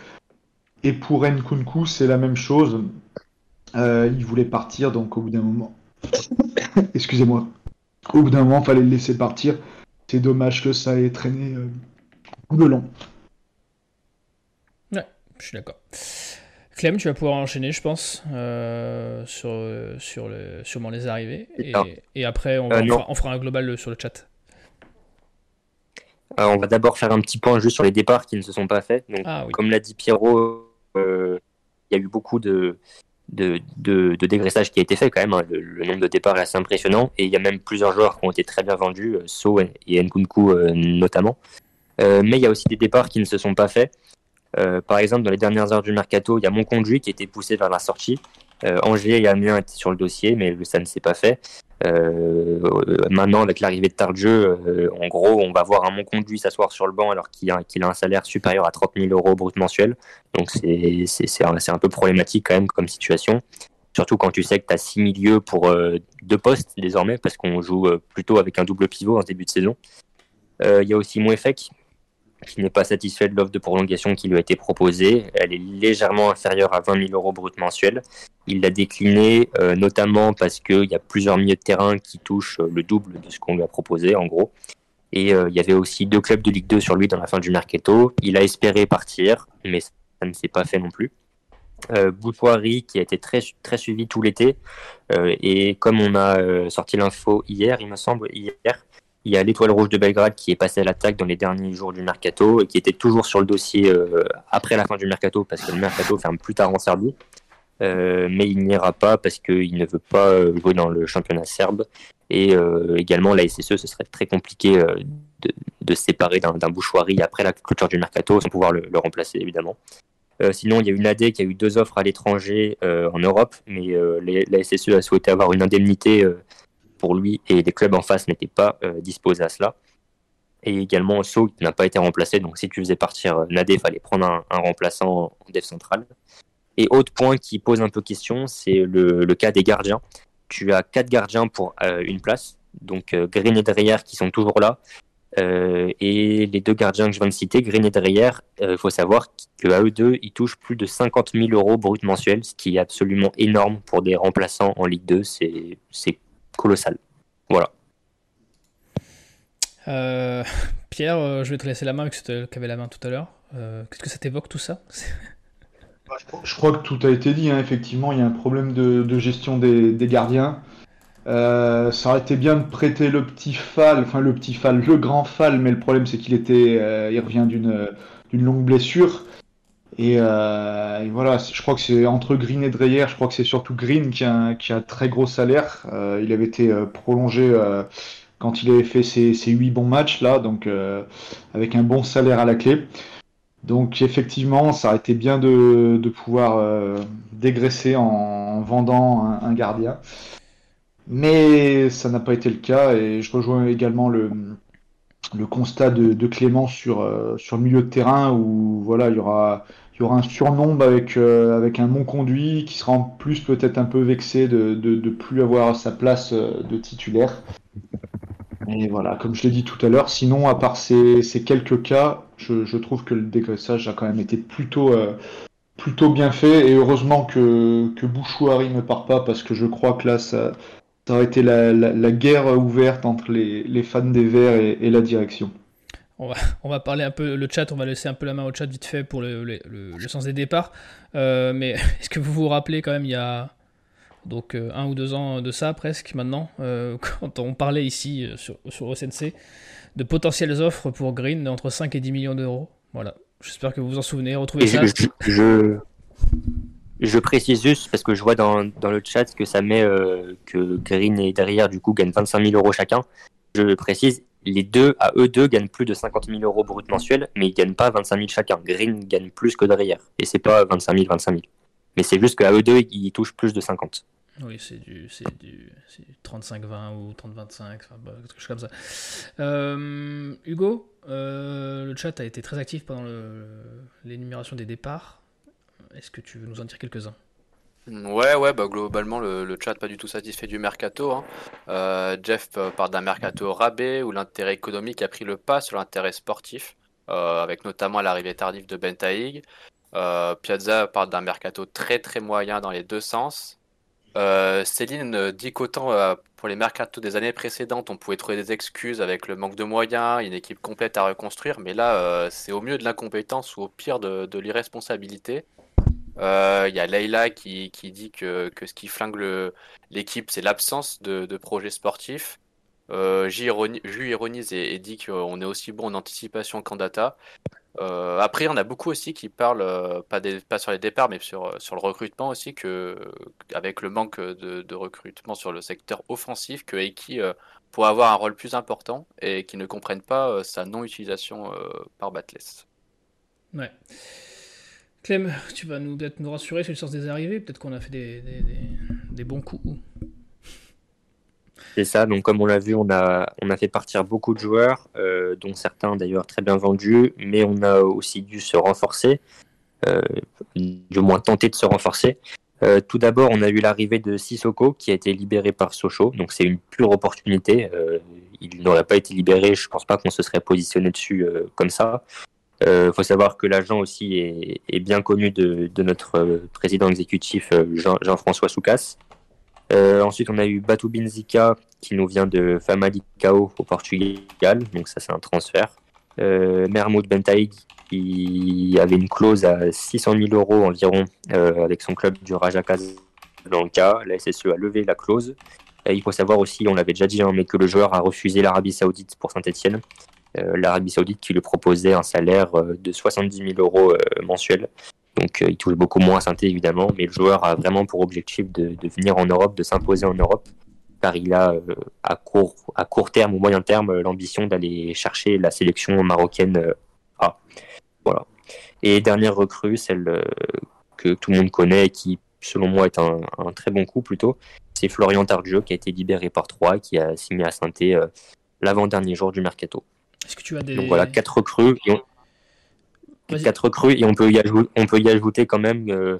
Et pour Nkunku, c'est la même chose. Euh, il voulait partir, donc au bout d'un moment, [COUGHS] excusez-moi, au bout d'un moment, il fallait le laisser partir. C'est dommage que ça ait traîné tout le long. Ouais, je suis d'accord. Clem, tu vas pouvoir enchaîner, je pense, euh, sur, sur le, sûrement les arrivées. Et, et après, on, Euh, non. fera, on fera un global sur le chat. Euh, on va d'abord faire un petit point juste sur les départs qui ne se sont pas faits. Donc, Ah oui. comme l'a dit Pierrot, euh, il y a eu beaucoup de, de, de, de dégraissage qui a été fait quand même. hein. Le, le nombre de départs est assez impressionnant. Et il y a même plusieurs joueurs qui ont été très bien vendus, euh, So et Nkunku euh, notamment. Mais il y a aussi des départs qui ne se sont pas faits. Par exemple, dans les dernières heures du mercato, il y a mon conduit qui a été poussé vers la sortie. Angers et Amiens étaient sur le dossier, mais ça ne s'est pas fait. Euh, maintenant, avec l'arrivée de Tardieu, euh, en gros, on va voir un mon conduit s'asseoir sur le banc alors qu'il a, un salaire supérieur à 30 000 euros brut mensuel. Donc c'est un, un peu problématique quand même comme situation. Surtout quand tu sais que tu as six milieux pour euh, deux postes désormais, parce qu'on joue euh, plutôt avec un double pivot en début de saison. Euh, Il y a aussi Mouefek, qui n'est pas satisfait de l'offre de prolongation qui lui a été proposée. Elle est légèrement inférieure à 20 000 euros brut mensuel. Il l'a décliné euh, notamment parce qu'il y a plusieurs milieux de terrain qui touchent euh, le double de ce qu'on lui a proposé en gros. Et euh, il y avait aussi deux clubs de Ligue 2 sur lui dans la fin du mercato. Il a espéré partir, mais ça ne s'est pas fait non plus. Boutoirie, qui a été très, très suivi tout l'été, et comme on a sorti l'info hier, il me semble, hier, il y a l'Étoile Rouge de Belgrade qui est passé à l'attaque dans les derniers jours du mercato et qui était toujours sur le dossier euh, après la fin du mercato parce que le mercato ferme plus tard en Serbie. Euh, mais il n'ira pas parce qu'il ne veut pas euh, jouer dans le championnat serbe. Et également, la SSE, ce serait très compliqué de, de séparer d'un Bouchoirie après la clôture du mercato sans pouvoir le, remplacer, évidemment. Sinon, il y a une AD qui a eu deux offres à l'étranger en Europe, mais la SSE a souhaité avoir une indemnité pour lui et les clubs en face n'étaient pas euh, disposés à cela. Et également, So qui n'a pas été remplacé, donc si tu faisais partir euh, Nadé, il fallait prendre un, remplaçant en def central. Et autre point qui pose un peu question, c'est le, cas des gardiens. Tu as quatre gardiens pour euh, une place, donc euh, Green et Dreyer qui sont toujours là. Et les deux gardiens que je viens de citer, Green et Dreyer, il faut savoir qu'à eux deux, ils touchent plus de 50 000 euros brut mensuels, ce qui est absolument énorme pour des remplaçants en Ligue 2. C'est c'est colossal. Voilà. Euh, Pierre, euh, je vais te laisser la main avec celui qui avait la main tout à l'heure. Euh, Qu'est-ce que ça t'évoque tout ça [LAUGHS] Je crois que tout a été dit, hein. effectivement, il y a un problème de, de gestion des, des gardiens. Euh, ça aurait été bien de prêter le petit Fall, enfin le petit Fall, le grand Fall, mais le problème c'est qu'il était, euh, il revient d'une d'une longue blessure. Et, euh, voilà, je crois que c'est entre Green et Dreyer, je crois que c'est surtout Green qui a, qui a très gros salaire. Euh, il avait été euh, prolongé euh, quand il avait fait ses, ses 8 bons matchs là, donc euh, avec un bon salaire à la clé. Donc effectivement, ça aurait été bien de, de pouvoir euh, dégraisser en, en vendant un, un gardien. Mais ça n'a pas été le cas et je rejoins également le, le constat de, Clément sur, euh, sur le milieu de terrain où voilà, il y aura, y aura un surnombre avec, euh, avec un non conduit qui sera en plus peut-être un peu vexé de de, de plus avoir sa place euh, de titulaire. Et voilà, comme je l'ai dit tout à l'heure, sinon, à part ces, ces quelques cas, je, je trouve que le dégraissage a quand même été plutôt, plutôt bien fait. Et heureusement que, que Bouchouari ne part pas, parce que je crois que là, ça, ça aurait été la, la, la guerre ouverte entre les, les fans des Verts et, et la direction. On va parler un peu le chat, on va laisser un peu la main au chat vite fait pour le, le, le- le sens des départs. Euh, mais [LAUGHS] est-ce que vous vous rappelez quand même il y a donc euh, un ou deux ans de ça presque maintenant, euh, [LAUGHS] quand on parlait ici sur, sur OCNC de potentielles offres pour Green entre 5 et 10 millions d'euros? Voilà. J'espère que vous vous en souvenez. Retrouvez Et ça. je, je, je, précise juste parce que je vois dans, dans le chat que ça met euh, que Green et derrière du coup gagnent 25 000 euros chacun. Je précise, les deux à eux deux gagnent plus de 50 000 euros brut mensuels, mais ils gagnent pas 25 000 chacun. Green gagne plus que derrière et c'est pas 25 000 25 000. Mais c'est juste qu'à eux deux ils touchent plus de 50. Oui, c'est du, du, c'est du 35-20 ou 30-25, enfin, bah, quelque chose comme ça. Euh, Hugo, euh, le chat a été très actif pendant l'énumération des départs. Est-ce que tu veux nous en dire quelques-uns? Ouais, ouais, bah globalement le, chat pas du tout satisfait du mercato. hein. Euh, Jeff euh, parle d'un mercato rabais où l'intérêt économique a pris le pas sur l'intérêt sportif, euh, avec notamment l'arrivée tardive de Bentaïg. Euh, Piazza parle d'un mercato très très moyen dans les deux sens. Céline dit qu'autant pour les mercato des années précédentes, on pouvait trouver des excuses avec le manque de moyens, une équipe complète à reconstruire, mais là, c'est au mieux de l'incompétence ou au pire de l'irresponsabilité. Il y a Leila qui, dit que, ce qui flingue l'équipe, c'est l'absence de, de projets sportifs. Euh, ironise et, dit qu'on est aussi bon en anticipation qu'en data. Euh, après, on a beaucoup aussi qui parlent, euh, pas, sur les départs, mais sur, sur le recrutement aussi, avec le manque de, recrutement sur le secteur offensif, que Eiki euh, pourrait avoir un rôle plus important et qui ne comprennent pas euh, sa non-utilisation par Batless. Ouais. Clem, tu vas nous, peut-être nous rassurer sur le sens des arrivées, peut-être qu'on a fait des, des, bons coups. C'est ça, donc comme on l'a vu, on a, on a fait partir beaucoup de joueurs, euh, dont certains d'ailleurs très bien vendus, mais on a aussi dû se renforcer, euh, du moins tenter de se renforcer. Euh, tout d'abord, on a eu l'arrivée de Sissoko qui a été libéré par Sochaux, donc c'est une pure opportunité. Il n'aurait pas été libéré, je pense pas qu'on se serait positionné dessus comme ça. Il euh, faut savoir que l'agent aussi est, bien connu de, notre président exécutif Jean-François Jean Soucas. Euh, ensuite, on a eu Batu Binzika qui nous vient de Famalicão au Portugal, donc ça c'est un transfert. Euh, Mermoud qui avait une clause à 600 000 euros environ euh, avec son club du Raja Casablanca. La SSE a levé la clause. Il faut savoir aussi, on l'avait déjà dit, hein, mais que le joueur a refusé l'Arabie Saoudite pour Saint-Etienne. Euh, L'Arabie Saoudite qui lui proposait un salaire euh, de 70 000 euros euh, mensuels. Donc il touche beaucoup moins à saint évidemment, mais le joueur a vraiment pour objectif de, de venir en Europe, de s'imposer en Europe, car il a à, court, à court terme ou moyen terme l'ambition d'aller chercher la sélection marocaine A. Voilà. Et dernière recrue, celle que tout le monde connaît et qui, selon moi, est un, un très bon coup plutôt, c'est Florian Tardieu qui a été libéré par Troyes, qui a signé à saint l'avant-dernier jour du mercato. Est-ce que tu as des... Donc voilà, quatre recrues. Et on quatre recrues et on peut y ajouter, on peut y ajouter quand même euh,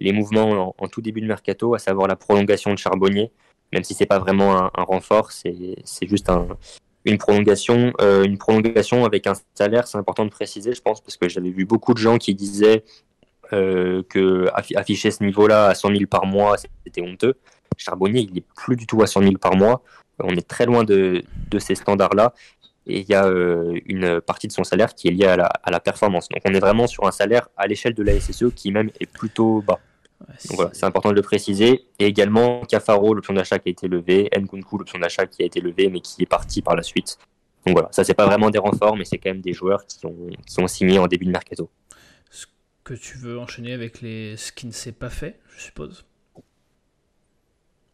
les mouvements en, en, tout début de mercato, à savoir la prolongation de Charbonnier, même si c'est pas vraiment un, un renfort, c'est juste un, une prolongation, euh, une prolongation avec un salaire, c'est important de préciser, je pense, parce que j'avais vu beaucoup de gens qui disaient euh, que afficher ce niveau-là à 100 000 par mois, c'était honteux. Charbonnier, il est plus du tout à 100 000 par mois. On est très loin de, de ces standards-là et il y a euh, une partie de son salaire qui est liée à la, à la, performance. Donc on est vraiment sur un salaire à l'échelle de la SSE qui même est plutôt bas. Ouais, Donc voilà, c'est important de le préciser. Et également Cafaro, l'option d'achat qui a été levée, Nkunku, l'option d'achat qui a été levée mais qui est parti par la suite. Donc voilà, ça c'est pas vraiment des renforts, mais c'est quand même des joueurs qui ont, qui ont signé en début de mercato. Ce que tu veux enchaîner avec les... ce qui ne s'est pas fait, je suppose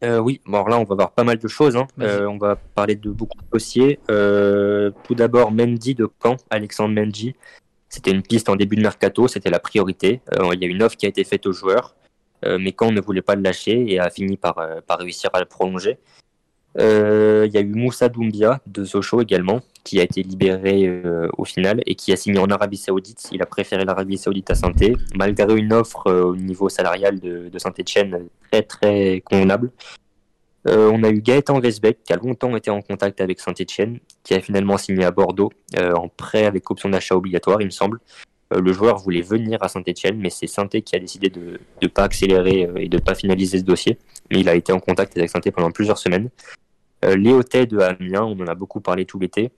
euh, oui, bon, alors là on va voir pas mal de choses. Hein. Euh, on va parler de beaucoup de dossiers. Euh, tout d'abord, Mendy de Caen, Alexandre Mendy. C'était une piste en début de mercato, c'était la priorité. Euh, il y a une offre qui a été faite aux joueurs, euh, mais Caen ne voulait pas le lâcher et a fini par, par réussir à le prolonger. Il y a eu Moussa Doumbia de Sochaux également, qui a été libéré au final et qui a signé en Arabie Saoudite. Il a préféré l'Arabie Saoudite à saint malgré une offre au niveau salarial de, Saint-Etienne très très convenable. Euh, on a eu Gaëtan Vesbeck qui a longtemps été en contact avec Saint-Etienne, qui a finalement signé à Bordeaux euh, en prêt avec option d'achat obligatoire, il me semble. Euh, le joueur voulait venir à Saint-Etienne, mais c'est saint qui a décidé de ne pas accélérer et de ne pas finaliser ce dossier. Mais il a été en contact avec saint pendant plusieurs semaines. Léotet de Amiens, on en a beaucoup parlé tout l'été.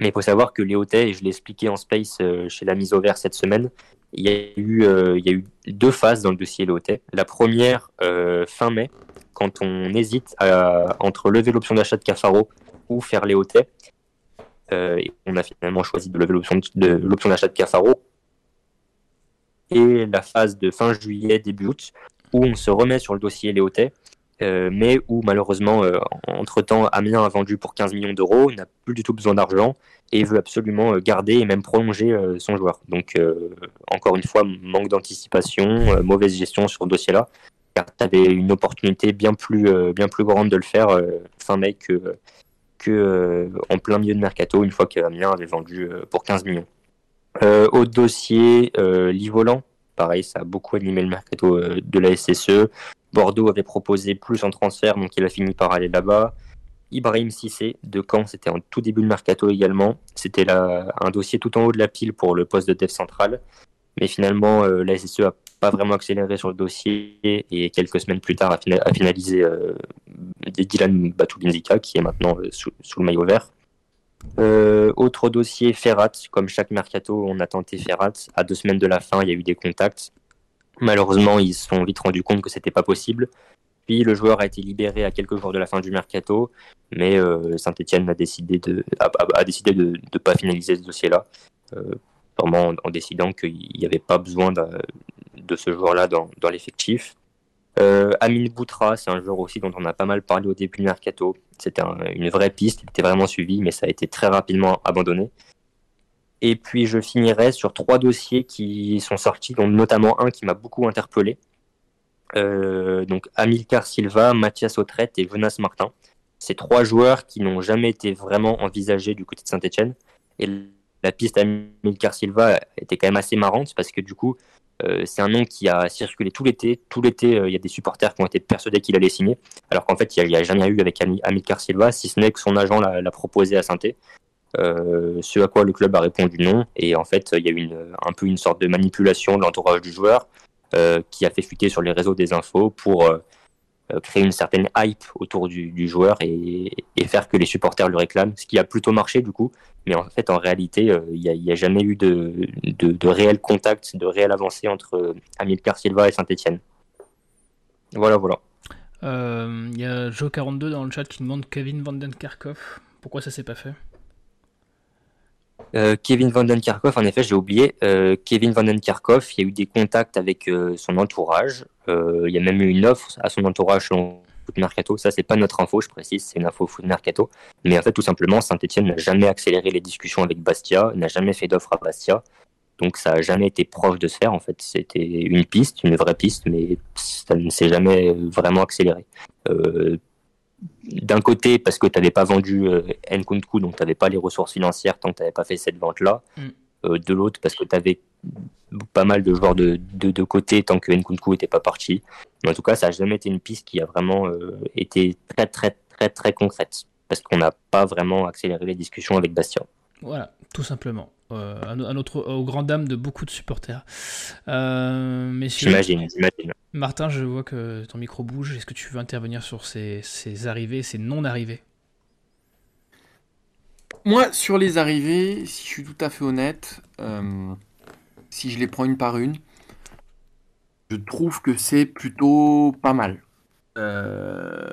Mais il faut savoir que Léotet, et je l'ai expliqué en space chez la mise au vert cette semaine, il y a eu, euh, il y a eu deux phases dans le dossier Léotet. La première, euh, fin mai, quand on hésite entre lever l'option d'achat de Cafaro ou faire Léotet. Euh, on a finalement choisi de lever l'option d'achat de, de Cafaro. Et la phase de fin juillet, début août, où on se remet sur le dossier Léotet euh, mais où malheureusement, euh, entre-temps, Amiens a vendu pour 15 millions d'euros, n'a plus du tout besoin d'argent et veut absolument euh, garder et même prolonger son joueur. Donc, encore une fois, manque d'anticipation, mauvaise gestion sur ce dossier-là, car tu avais une opportunité bien plus, bien plus grande de le faire fin mai que, que en plein milieu de mercato, une fois qu'Amiens avait vendu pour 15 millions. autre dossier, Livolan, pareil, ça a beaucoup animé le mercato de la SSE. Bordeaux avait proposé plus en transfert, donc il a fini par aller là-bas. Ibrahim Sissé de Caen, c'était en tout début de mercato également. C'était un dossier tout en haut de la pile pour le poste de dev central. Mais finalement, euh, la SSE a pas vraiment accéléré sur le dossier et quelques semaines plus tard a, finalisé euh, Dylan Batubinzika, qui est maintenant sous, sous, le maillot vert. autre dossier, Ferrat. Comme chaque mercato, on a tenté Ferrat. À deux semaines de la fin, il y a eu des contacts. Malheureusement, ils se sont vite rendus compte que c'était pas possible. Puis le joueur a été libéré à quelques jours de la fin du mercato, mais euh, Saint-Etienne a décidé de ne pas finaliser ce dossier-là, euh, en, décidant qu'il n'y avait pas besoin de, ce joueur-là dans, dans l'effectif. Euh, Amine Boutra, c'est un joueur aussi dont on a pas mal parlé au début du mercato. C'était une vraie piste, il était vraiment suivi, mais ça a été très rapidement abandonné. Et puis je finirai sur trois dossiers qui sont sortis, dont notamment un qui m'a beaucoup interpellé. Euh, donc Amilcar Silva, Mathias Autrette et Jonas Martin. Ces trois joueurs qui n'ont jamais été vraiment envisagés du côté de Saint-Etienne. Et la piste Amilcar Silva était quand même assez marrante parce que du coup, euh, c'est un nom qui a circulé tout l'été. Tout l'été, euh, il y a des supporters qui ont été persuadés qu'il allait signer, alors qu'en fait, il n'y a, jamais eu avec Amilcar Silva, si ce n'est que son agent l'a proposé à saint euh, ce à quoi le club a répondu non. Et en fait, il y a eu un peu une sorte de manipulation de l'entourage du joueur euh, qui a fait fuiter sur les réseaux des infos pour euh, créer une certaine hype autour du, joueur et, faire que les supporters le réclament, ce qui a plutôt marché du coup. Mais en fait, en réalité, il n'y a, jamais eu de, de, réel contact, de réelle avancée entre Amilcar Silva et Saint-Etienne. Voilà, voilà. Il y a Joe42 dans le chat qui demande Kevin Vandenkerkhoff. Pourquoi ça s'est pas fait? Euh, Kevin Vandenkerkhoff, en effet, j'ai oublié. Euh, Kevin Vandenkerkhoff, il y a eu des contacts avec euh, son entourage. il y a même eu une offre à son entourage selon Foot Mercato. Ça, c'est pas notre info, je précise, c'est une info Foot Mercato. Mais en fait, tout simplement, Saint-Etienne n'a jamais accéléré les discussions avec Bastia, n'a jamais fait d'offre à Bastia. Donc, ça n'a jamais été proche de se faire. En fait, c'était une piste, une vraie piste, mais ça ne s'est jamais vraiment accéléré d'un côté parce que tu n'avais pas vendu euh, Nkunku, donc tu n'avais pas les ressources financières tant que tu n'avais pas fait cette vente-là. Mm. Euh, de l'autre parce que tu avais pas mal de joueurs de, de, côté tant que Nkunku n'était pas parti. Mais en tout cas, ça n'a jamais été une piste qui a vraiment euh, été très très très très concrète parce qu'on n'a pas vraiment accéléré les discussions avec Bastien. Voilà, tout simplement. Euh, à, notre, aux grandes dames de beaucoup de supporters. Euh, j'imagine, j'imagine. Martin, je vois que ton micro bouge. Est-ce que tu veux intervenir sur ces, ces arrivées, ces non-arrivées? Moi, sur les arrivées, si je suis tout à fait honnête, euh, si je les prends une par une, je trouve que c'est plutôt pas mal. Euh,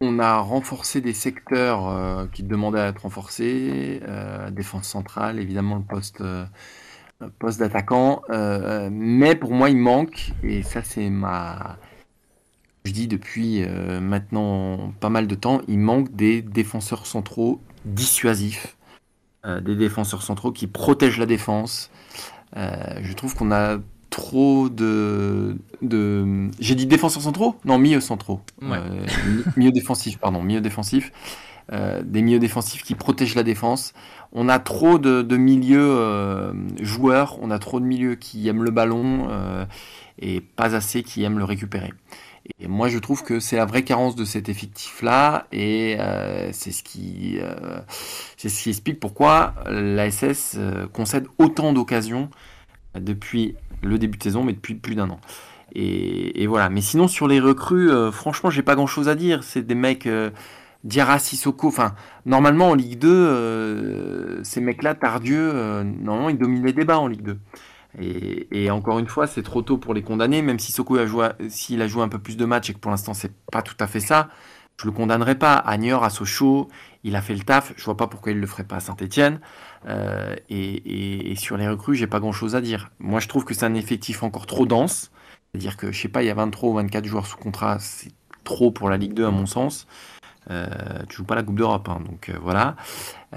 on a renforcé des secteurs euh, qui demandaient à être renforcés, euh, défense centrale, évidemment le poste, euh, poste d'attaquant. mais pour moi, il manque, et ça c'est ma... Je dis depuis maintenant pas mal de temps, il manque des défenseurs centraux dissuasifs, des défenseurs centraux qui protègent la défense. je trouve qu'on a trop de, de... j'ai dit défenseurs centraux? Non milieux centraux. Ouais. euh, milieu défensif pardon milieu défensif euh, des milieux défensifs qui protègent la défense. On a trop de, de milieux euh, joueurs on a trop de milieux qui aiment le ballon euh, et pas assez qui aiment le récupérer. Et moi je trouve que c'est la vraie carence de cet effectif là et euh, c'est ce qui c'est ce qui explique pourquoi la SS concède autant d'occasions depuis le début de saison, mais depuis plus d'un an. Et, voilà. Mais sinon, sur les recrues, euh, franchement, j'ai pas grand chose à dire. C'est des mecs. Euh, Diarra Sissoko, enfin, normalement en Ligue 2, euh, ces mecs-là, Tardieu, normalement, ils dominent les débats en Ligue 2. Et, encore une fois, c'est trop tôt pour les condamner, même si Soko a joué, s'il a joué un peu plus de matchs et que pour l'instant, c'est pas tout à fait ça, je le condamnerai pas. Agneur, à Sochaux, il a fait le taf, je vois pas pourquoi il le ferait pas à Saint-Etienne. Euh, et, sur les recrues, j'ai pas grand chose à dire. Moi, je trouve que c'est un effectif encore trop dense. C'est-à-dire que, je sais pas, il y a 23 ou 24 joueurs sous contrat, c'est trop pour la Ligue 2 à mon sens. Euh, tu joues pas la Coupe d'Europe, hein, donc euh, voilà.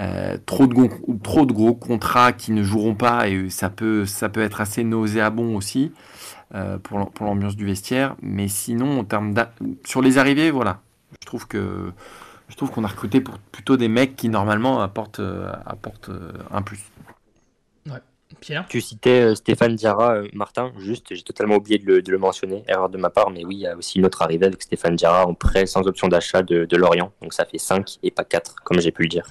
Euh, trop, de gros, trop de gros contrats qui ne joueront pas et ça peut, ça peut être assez nauséabond aussi pour l'ambiance du vestiaire. Mais sinon, en termes sur les arrivées, voilà, je trouve que je trouve qu'on a recruté pour plutôt des mecs qui normalement apportent, euh, apportent euh, un plus. Ouais. Pierre? Tu citais euh, Stéphane Diarra, Martin, juste, j'ai totalement oublié de le, mentionner, erreur de ma part, mais oui, il y a aussi une autre arrivée avec Stéphane Diarra en prêt sans option d'achat de, Lorient, donc ça fait 5 et pas 4, comme j'ai pu le dire.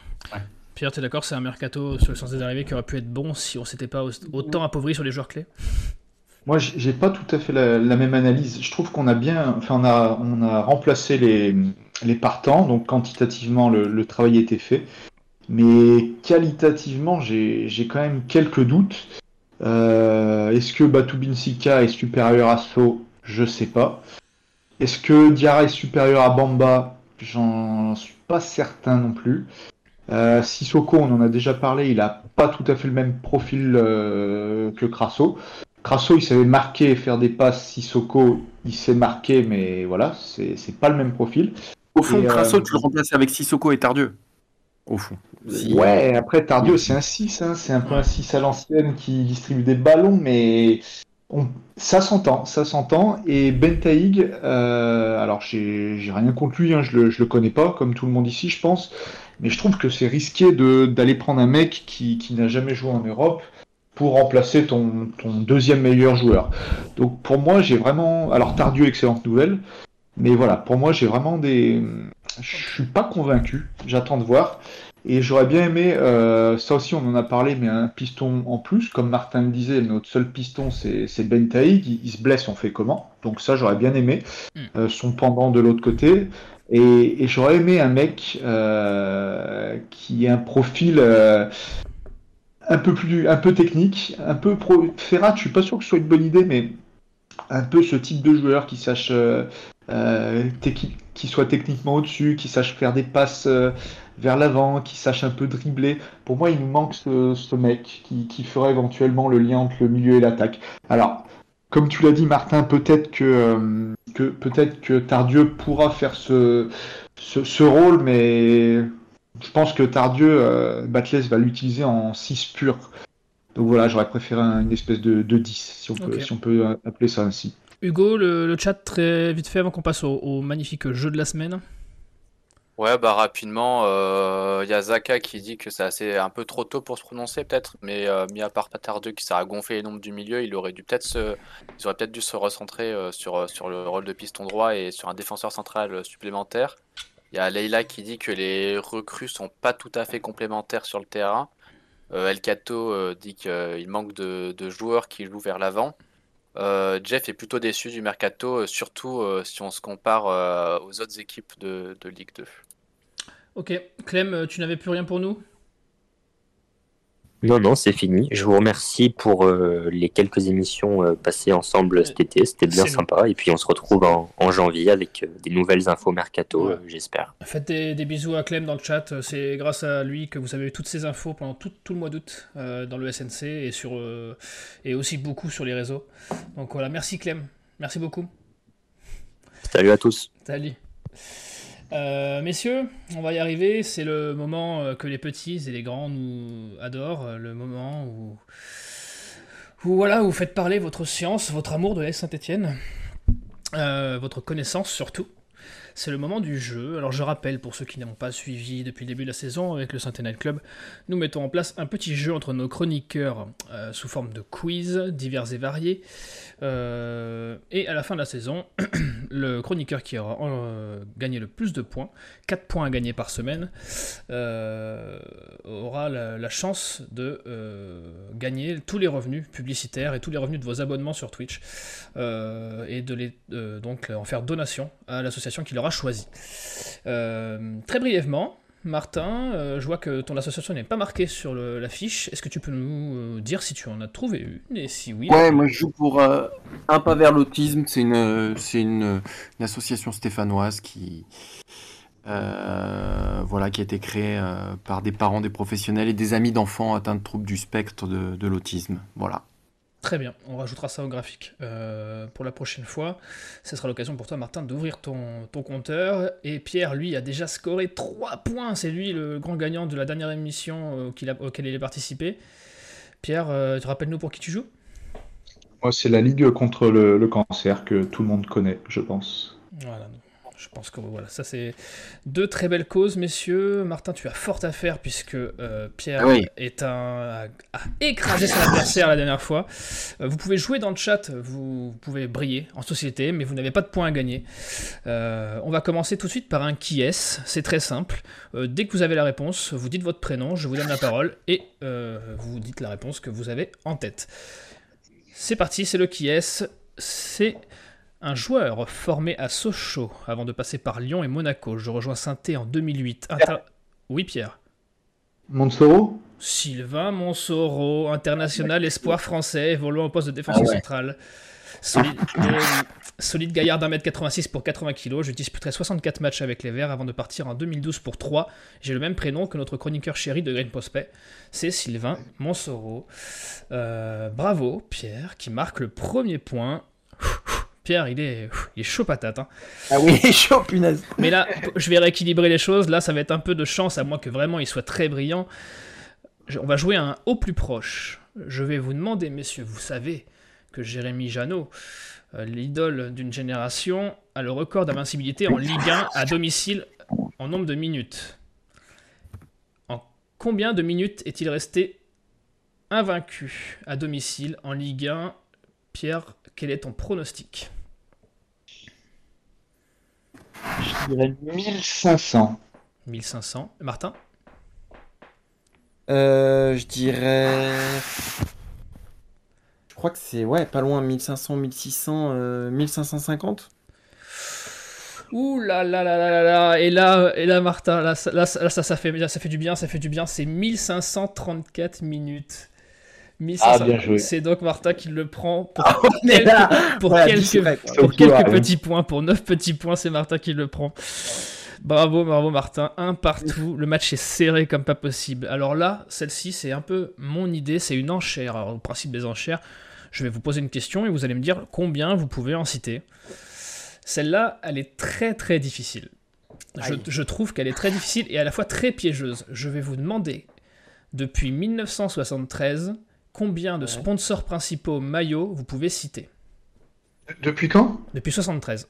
Pierre, tu es d'accord, c'est un mercato sur le sens des arrivées qui aurait pu être bon si on s'était pas autant appauvri sur les joueurs clés? Moi, j'ai pas tout à fait la, même analyse. Je trouve qu'on a bien, enfin, on a, on a remplacé les, les partants, donc quantitativement, le, travail a été fait. Mais qualitativement, j'ai quand même quelques doutes. Euh, est-ce que Batubinsika est supérieur à So Je sais pas. Est-ce que Diarra est supérieur à Bamba? J'en suis pas certain non plus. Euh, Sissoko, on en a déjà parlé, il a pas tout à fait le même profil euh, que Crasso. Crasso, il savait marquer et faire des passes. Sissoko, il sait marquer, mais voilà, c'est pas le même profil. Au fond, Crasso, euh, tu le remplaces avec Sissoko et Tardieu. Au fond. Ouais, après Tardieu, c'est un 6, hein, c'est un peu un 6 à l'ancienne qui distribue des ballons, mais ça s'entend, ça s'entend. Et Bentaïg, euh, alors j'ai rien contre lui, hein, je, le, je le connais pas, comme tout le monde ici, je pense. Mais je trouve que c'est risqué d'aller prendre un mec qui, qui n'a jamais joué en Europe pour remplacer ton, ton, deuxième meilleur joueur. Donc pour moi, j'ai vraiment. Alors Tardieu, excellente nouvelle. Mais voilà, pour moi, j'ai vraiment des. Je suis pas convaincu. J'attends de voir. Et j'aurais bien aimé, euh, ça aussi on en a parlé, mais un piston en plus, comme Martin le disait, notre seul piston c'est Ben Taïg, il, se blesse, on fait comment? Donc ça j'aurais bien aimé, hmm. euh, son pendant de l'autre côté, et, j'aurais aimé un mec euh, qui ait un profil un peu plus, un peu technique, un peu pro. Ferrat, je suis pas sûr que ce soit une bonne idée, mais un peu ce type de joueur qui sache, qui soit techniquement au-dessus, qui sache faire des passes vers l'avant, qui sache un peu dribbler. Pour moi, il nous manque ce, mec qui, ferait éventuellement le lien entre le milieu et l'attaque. Alors, comme tu l'as dit, Martin, peut-être que, euh, que peut-être que Tardieu pourra faire ce, ce, rôle, mais je pense que Tardieu, euh, Batles va l'utiliser en 6 pur. Donc voilà, j'aurais préféré une espèce de, 10, si on, peut, si on peut appeler ça ainsi. Hugo, le, chat très vite fait avant qu'on passe au magnifique jeu de la semaine. Ouais, bah rapidement, il euh, y a Zaka qui dit que c'est assez un peu trop tôt pour se prononcer peut-être, mais euh, mis à part Patardeux qui sert gonfler les nombres du milieu, il aurait dû peut-être se, ils auraient peut-être dû se recentrer euh, sur, sur le rôle de piston droit et sur un défenseur central supplémentaire. Il y a Leila qui dit que les recrues sont pas tout à fait complémentaires sur le terrain. El Cato dit qu'il manque de, joueurs qui jouent vers l'avant. Jeff est plutôt déçu du mercato, surtout si on se compare aux autres équipes de, Ligue 2. Ok, Clem, euh, tu n'avais plus rien pour nous? Non, non, c'est fini. Je vous remercie pour euh, les quelques émissions euh, passées ensemble cet été. C'était bien sympa. Et puis on se retrouve en, janvier avec des nouvelles infos mercato, j'espère. Faites des, bisous à Clem dans le chat. C'est grâce à lui que vous avez eu toutes ces infos pendant tout, le mois d'août dans le SNC et, sur, et aussi beaucoup sur les réseaux. Donc voilà, merci Clem. Merci beaucoup. Salut à tous. Salut. Euh, messieurs, on va y arriver. C'est le moment euh, que les petits et les grands nous adorent. Euh, le moment où, voilà, vous faites parler votre science, votre amour de la Saint-Etienne, votre connaissance surtout. C'est le moment du jeu. Alors je rappelle pour ceux qui n'ont pas suivi depuis le début de la saison avec le Saint-Etienne Club, nous mettons en place un petit jeu entre nos chroniqueurs sous forme de quiz divers et variés. Euh, et à la fin de la saison, [CLEARS THROAT] le chroniqueur qui aura euh, gagné le plus de points, 4 points à gagner par semaine, euh, aura la, chance de gagner tous les revenus publicitaires et tous les revenus de vos abonnements sur Twitch et de les, donc en faire donation à l'association qu'il aura choisie. très brièvement, Martin, euh, je vois que ton association n'est pas marquée sur l'affiche. Est-ce que tu peux nous euh, dire si tu en as trouvé une et si oui? Ouais, moi je joue pour euh, Un pas vers l'autisme. C'est une, c'est une, association stéphanoise qui, voilà, qui a été créée par des parents, des professionnels et des amis d'enfants atteints de troubles du spectre de, de l'autisme. Voilà. Très bien, on rajoutera ça au graphique euh, pour la prochaine fois. Ce sera l'occasion pour toi, Martin, d'ouvrir ton, ton, compteur. Et Pierre, lui, a déjà scoré 3 points. C'est lui le grand gagnant de la dernière émission euh, auquel il a participé. Pierre, euh, tu rappelles-nous pour qui tu joues? Moi, c'est la Ligue contre le, le, cancer que tout le monde connaît, je pense. Voilà, je pense que voilà, ça c'est deux très belles causes, messieurs. Martin, tu as fort à faire puisque euh, Pierre est un, a, écrasé son adversaire la dernière fois. Euh, vous pouvez jouer dans le chat, vous, pouvez briller en société, mais vous n'avez pas de points à gagner. Euh, on va commencer tout de suite par un qui est. C'est très simple. dès que vous avez la réponse, vous dites votre prénom, je vous donne la parole et vous dites la réponse que vous avez en tête. C'est parti, c'est le qui est. C'est un joueur formé à Sochaux avant de passer par Lyon et Monaco. Je rejoins saint en 2008. Inter- Oui, Pierre. Monsoro Sylvain Monsoro, international espoir français, évoluant au poste de défenseur Ah ouais. central. Solide, euh, solide gaillard d'un mètre 86 pour 80 kg. Je disputerai 64 matchs avec les Verts avant de partir en 2012 pour 3. J'ai le même prénom que notre chroniqueur chéri de Green Prospect. C'est Sylvain Monsoro. Euh, bravo, Pierre, qui marque le premier point. Pierre, il est, il est chaud patate. hein. Ah oui, chaud, punaise. [LAUGHS] Mais là, je vais rééquilibrer les choses. Là, ça va être un peu de chance, à moins que vraiment il soit très brillant. On va jouer un au plus proche. Je vais vous demander, messieurs, vous savez que Jérémy Janot, euh, l'idole d'une génération, a le record d'invincibilité en Ligue 1 à domicile en nombre de minutes. En combien de minutes est-il resté invaincu à domicile en Ligue 1 Pierre, quel est ton pronostic? Je dirais 1500. 1500. Martin? Euh, je dirais. Je crois que c'est ouais, pas loin, 1500, 1600, euh, 1550. Ouh là là là là là là et là et là Martin là, ça- là, là, ça ça fait là, ça fait du bien ça fait du bien c'est 1534 minutes 1500. Ah, bien joué. c'est donc Martin qui le prend pour [LAUGHS] est là pour Ouais, quelques, quoi. pour quelques ouais. petits points pour 9 petits points c'est Martin qui le prend bravo bravo Martin un partout le match est serré comme pas possible alors là celle-ci c'est un peu mon idée c'est une enchère alors au principe des enchères je vais vous poser une question et vous allez me dire combien vous pouvez en citer celle-là, elle est très très difficile. Je trouve qu'elle est très difficile et à la fois très piégeuse. Je vais vous demander, depuis 1973, combien de Ouais. sponsors principaux maillots vous pouvez citer Depuis quand? Depuis 73.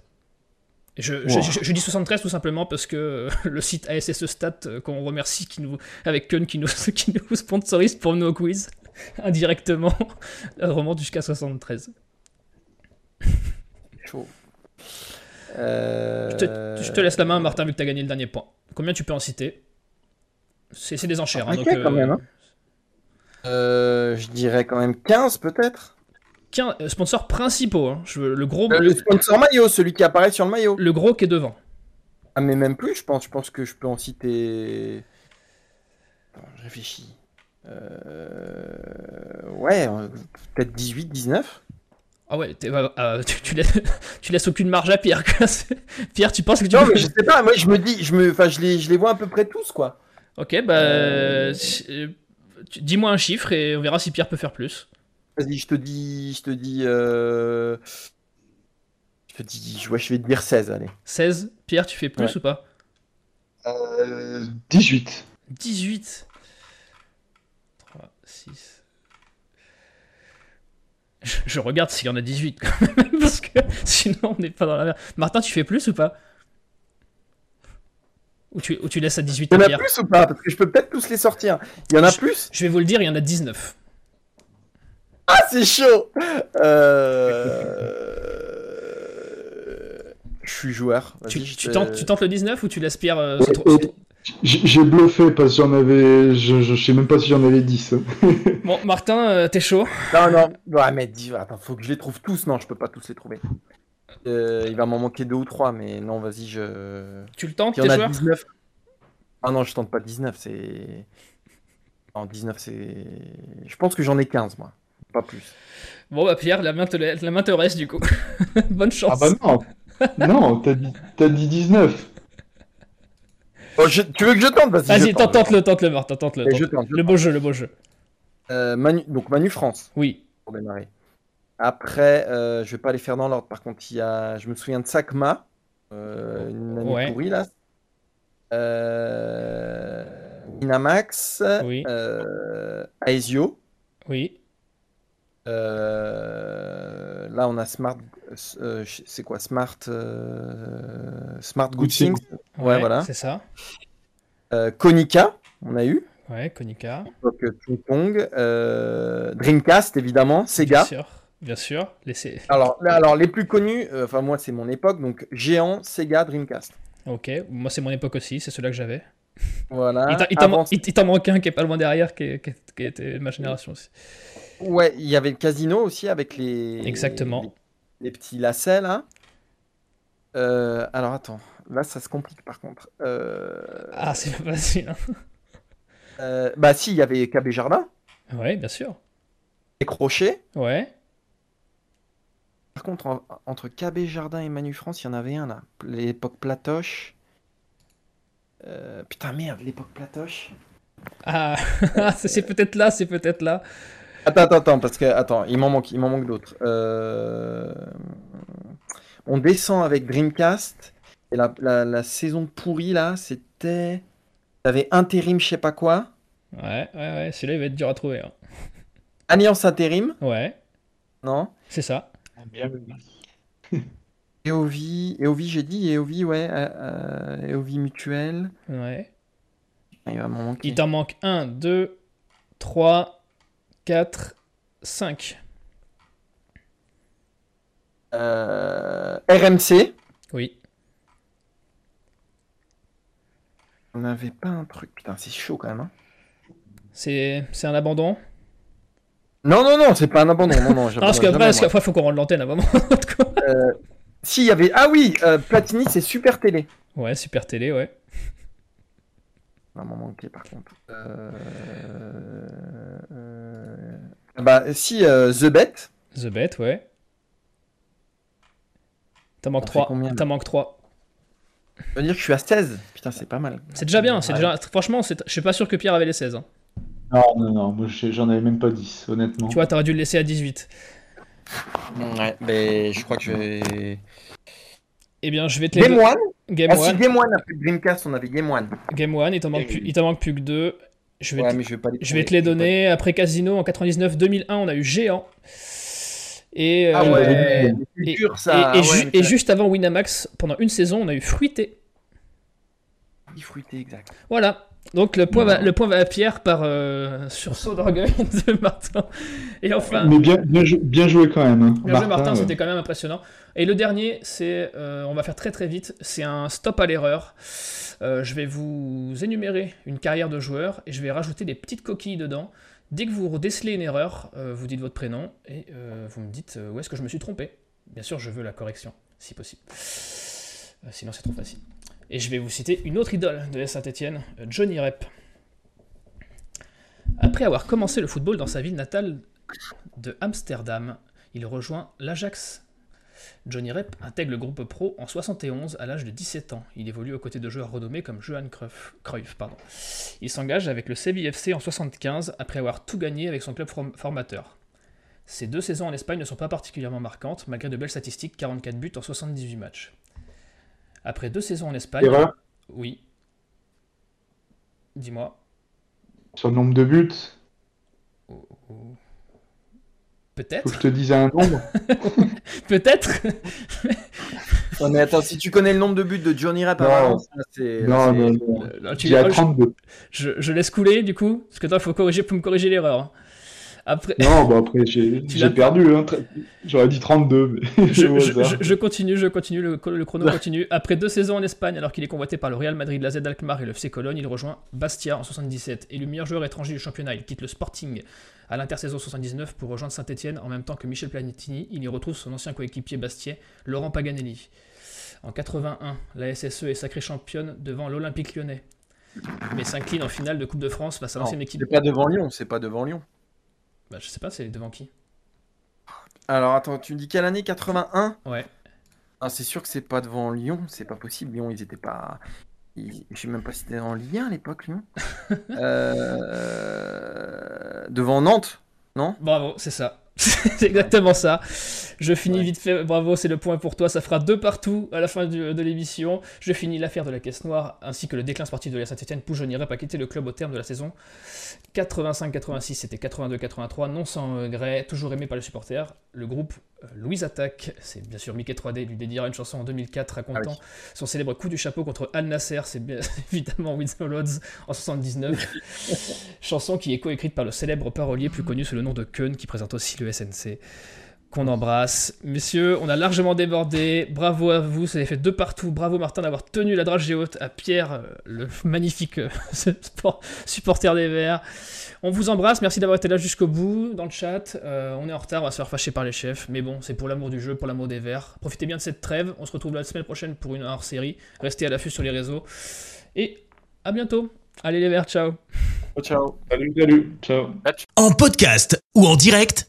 Et Je, Wow. je- je- je dis 73 tout simplement parce que euh, [LAUGHS] le site ASSE Stat, euh, qu'on remercie, qui nous, avec Kun qui nous, [LAUGHS] qui nous sponsorise pour nos quiz, [LAUGHS] indirectement, euh, remonte jusqu'à 73. Chaud. Euh, Je te, je te laisse la main, Martin, vu que tu as gagné le dernier point. Combien tu peux en citer? C'est des enchères. hein, Ok, donc, euh, quand même, hein. Euh, je dirais quand même 15 peut-être. 15 euh, sponsors principaux. hein. Je veux- le, gros, Euh, le, le sponsor maillot, celui qui apparaît sur le maillot. le gros qui est devant. Ah mais même plus, je pense. Je pense que je peux en citer. Attends, je réfléchis. Euh, Ouais, peut-être 18, 19. Ah ouais, euh, [LAUGHS] tu, tu laisses, [LAUGHS] tu laisses aucune marge à Pierre. quoi. [LAUGHS] Pierre, tu penses que tu Non peux- mais je sais pas, moi je me dis, je me, enfin je les, je les vois à peu près tous quoi. Ok, bah. Euh. Dis-moi un chiffre et on verra si Pierre peut faire plus. Vas-y, je te dis, je te dis, euh... je te dis, ouais, je vais te dire 16, allez. 16. Pierre, tu fais plus Ouais. ou pas? Euh, 18. 18. 3, 6. Je, je regarde s'il y en a 18 quand même, [LAUGHS] parce que sinon on n'est pas dans la merde. Martin, tu fais plus ou pas? Ou tu, ou tu laisses à 18 Il y en a plus ou pas Parce que je peux peut-être tous les sortir. Il y en a plus Je vais vous le dire, il y en a 19. Ah, c'est chaud euh... Je suis joueur. Tu, tentes, tu tentes le 19 ou tu laisses Pierre euh, Ouais, j'ai bluffé parce que j'en avais. Je, je sais même pas si j'en avais 10. [LAUGHS] Bon, Martin, euh, t'es chaud? Non, non. Ouais, mais dis, attends, faut que je les trouve tous. Non, je peux pas tous les trouver. Euh, il va m'en manquer deux ou trois, mais non, vas-y, je. Tu le tentes, Il y t'es en a joueur 19. Ah non, je tente pas 19, c'est. En 19, c'est. Je pense que j'en ai 15, moi. Pas plus. Bon, bah Pierre, la main te, la la main te reste du coup. [LAUGHS] Bonne chance. Ah bah non Non, t'as dit, t'as dit 19. Oh, je- Tu veux que je tente? Vas-y, Vas-y, je tente, tente-le, tente-le, Martin, tente-le. Et je tente. tente, je Le tente. beau jeu, le beau jeu. Euh, Manu... Donc Manu France, Oui. pour démarrer. Après, euh, je vais pas les faire dans l'ordre. Par contre, il y a... je me souviens de Sakma, euh, une année Ouais. pourrie là. Euh... Winamax, Oui. euh... Aesio. Oui. Euh, Là, on a Smart. euh, c'est quoi Smart. euh, Smart Good Things. Ouais, voilà. C'est ça. Euh, Konica, on a eu. Ouais, Konica. Donc, Ping Pong. Dreamcast, évidemment. Sega. Bien sûr. Bien sûr. Laissez... Alors, là, alors, les plus connus, euh, enfin, moi, c'est mon époque. Donc, Géant, Sega, Dreamcast. Ok. Moi, c'est mon époque aussi. C'est celui-là que j'avais. Voilà. Il t'en- il manque un qui est pas loin derrière, qui, est- qui est- qui était de ma génération aussi. Ouais, il y avait le casino aussi avec les. Exactement. Les, les petits lacets là. Euh, alors attends, là ça se complique par contre. Euh, Ah, c'est pas facile. hein. euh, bah si, il y avait KB Jardin, Ouais, bien sûr. et Crochet. Ouais. Par contre, en- entre KB Jardin et Manu France, il y en avait un là. L'époque Platoche. Euh, putain, merde, l'époque Platoche. Ah, [LAUGHS] c'est peut-être là, c'est peut-être là. Attends, attends, attends, parce que attends, il m'en manque, il m'en manque d'autres. Euh, On descend avec Dreamcast et la, la, la saison pourrie là, c'était, t'avais intérim, je sais pas quoi, Ouais, ouais, ouais. Celui-là, il va être dur à trouver. hein. Alliance intérim, Ouais, non c'est ça. Bien EOV, EOV j'ai dit, EOV, ouais, euh, euh, EOV mutuel. Ouais. Il va m'en manquer. Il t'en manque 1, 2, 3, 4, 5. Euh, RMC. Oui. On n'avait pas un truc. Putain, c'est chaud quand même. hein. C'est c'est un abandon? Non, non, non, c'est pas un abandon. Non, non, [LAUGHS] Non, parce qu'après, parce qu'après, faut qu'on rende l'antenne à un moment. Si, il y avait. Ah oui, euh, Platini, c'est Super Télé. ouais, super télé, ouais. Ça va m'en manquer par contre. Euh... euh, Bah, si, The Bet. The Bet, ouais. T'en manques On fait 3. combien, là T'en manques 3. Ça veut dire que je suis à 16. Putain, c'est pas mal. C'est déjà bien. c'est déjà... Franchement, c'est- je suis pas sûr que Pierre avait les 16. hein. Non, non, non, moi j'en avais même pas 10, honnêtement. Tu vois, t'aurais dû le laisser à 18. Ouais, mais je crois que je vais. Eh bien, je vais te les Game. One Game Ah, si, 1. Game One, après Dreamcast, on avait Game One. Game 1, il t'en manque, t'en manque plus que 2. Je vais, Ouais, te... mais je vais pas les je vais te les pas donner. Après Casino, en 99-2001, on a eu Géant. Et, Ah euh, ouais, et- dur ça. et, et ah ju- et juste avant Winamax, pendant une saison, on a eu Fruité. fruité, exact. Voilà. Donc le point, Non. va, le point va à Pierre par euh, sursaut d'orgueil [LAUGHS] de Martin. Et enfin, Mais bien, bien, jou- bien joué quand même. hein. bien joué Martin, ouais. c'était quand même impressionnant. Et le dernier, c'est, euh, on va faire très très vite, c'est un stop à l'erreur. Euh, je vais vous énumérer une carrière de joueur et je vais rajouter des petites coquilles dedans. Dès que vous décelez une erreur, euh, vous dites votre prénom et vous me dites où est-ce que je me suis trompé. Bien sûr, je veux la correction, si possible. Sinon, c'est trop facile. Et je vais vous citer une autre idole de Saint-Etienne, Johnny Rep. Après avoir commencé le football dans sa ville natale de Amsterdam, il rejoint l'Ajax. Johnny Rep intègre le groupe pro en 71 à l'âge de 17 ans. Il évolue aux côtés de joueurs renommés comme Johan Cruyff. Il s'engage avec le CBFC en 75 après avoir tout gagné avec son club form- formateur. Ces deux saisons en Espagne ne sont pas particulièrement marquantes, malgré de belles statistiques, 44 buts en 78 matchs. Après deux saisons en Espagne... Erreur Oui. Dis-moi. Sur le nombre de buts, Oh, oh. faut Peut-être. que je te dise un nombre. [LAUGHS] Peut-être. Non, mais attends, si tu connais le nombre de buts de Johnny Non. Valence, là, c'est. non, c'est- non, non. Euh, tu- Il y a oh, je- 32. je, je laisse couler du coup, parce que toi, il faut corriger pour me corriger l'erreur. hein. Après, Non, bon après j'ai [LAUGHS] perdu. Hein. J'aurais dit 32, mais [LAUGHS] je, je- hasard. je- je continue, je continue, le, le chrono continue. Après deux saisons en Espagne, alors qu'il est convoité par le Real Madrid, la Z Alkmaar et le FC Cologne, il rejoint Bastia en 77. Et le meilleur joueur étranger du championnat, il quitte le Sporting à l'intersaison 79 pour rejoindre Saint-Etienne en même temps que Michel Planetini. Il y retrouve son ancien coéquipier Bastiais, Laurent Paganelli. En 81, la SSE est sacrée championne devant l'Olympique lyonnais. Mais s'incline en finale de Coupe de France face à l'ancienne équipe. C'est pas devant Lyon, c'est pas devant Lyon. Bah, je sais pas, c'est devant qui Alors attends, tu me dis quelle année? 81 Ouais. Ah, c'est sûr que c'est pas devant Lyon, c'est pas possible. Lyon, ils étaient pas. ils- Je sais même pas si c'était en Ligue 1 à l'époque, Lyon. [LAUGHS] Euh, Devant Nantes, non? Bravo, c'est ça. [LAUGHS] c'est exactement ça. Je finis vite fait. Bravo, c'est le point pour toi. Ça fera deux partout à la fin du- de l'émission. Je finis l'affaire de la caisse noire ainsi que le déclin sportif de la Saint-Etienne. Pouche Johnny Rep a quitté le club au terme de la saison 85-86. C'était 82-83. Non sans regret. Toujours aimé par les supporters. Le groupe Louise Attaque, c'est bien sûr Mickey 3D, lui dédiera une chanson en 2004 racontant Ah son célèbre coup du chapeau contre Al Nasser. C'est bien [LAUGHS] évidemment Winslow Lodz en 79. [LAUGHS] chanson qui est coécrite par le célèbre parolier plus connu sous le nom de Keun qui présente aussi le SNC. qu'on embrasse. Messieurs, on a largement débordé. Bravo à vous, ça avez fait deux partout. Bravo Martin d'avoir tenu la dragée haute à Pierre, euh, le magnifique euh, [LAUGHS] supporter des Verts. On vous embrasse, merci d'avoir été là jusqu'au bout dans le chat. Euh, on est en retard, on va se faire fâcher par les chefs, mais bon, c'est pour l'amour du jeu, pour l'amour des Verts. Profitez bien de cette trêve. On se retrouve la semaine prochaine pour une hors série. Restez à l'affût sur les réseaux. Et à bientôt. Allez les Verts, ciao. Ciao. Salut, salut. Ciao. En podcast ou en direct,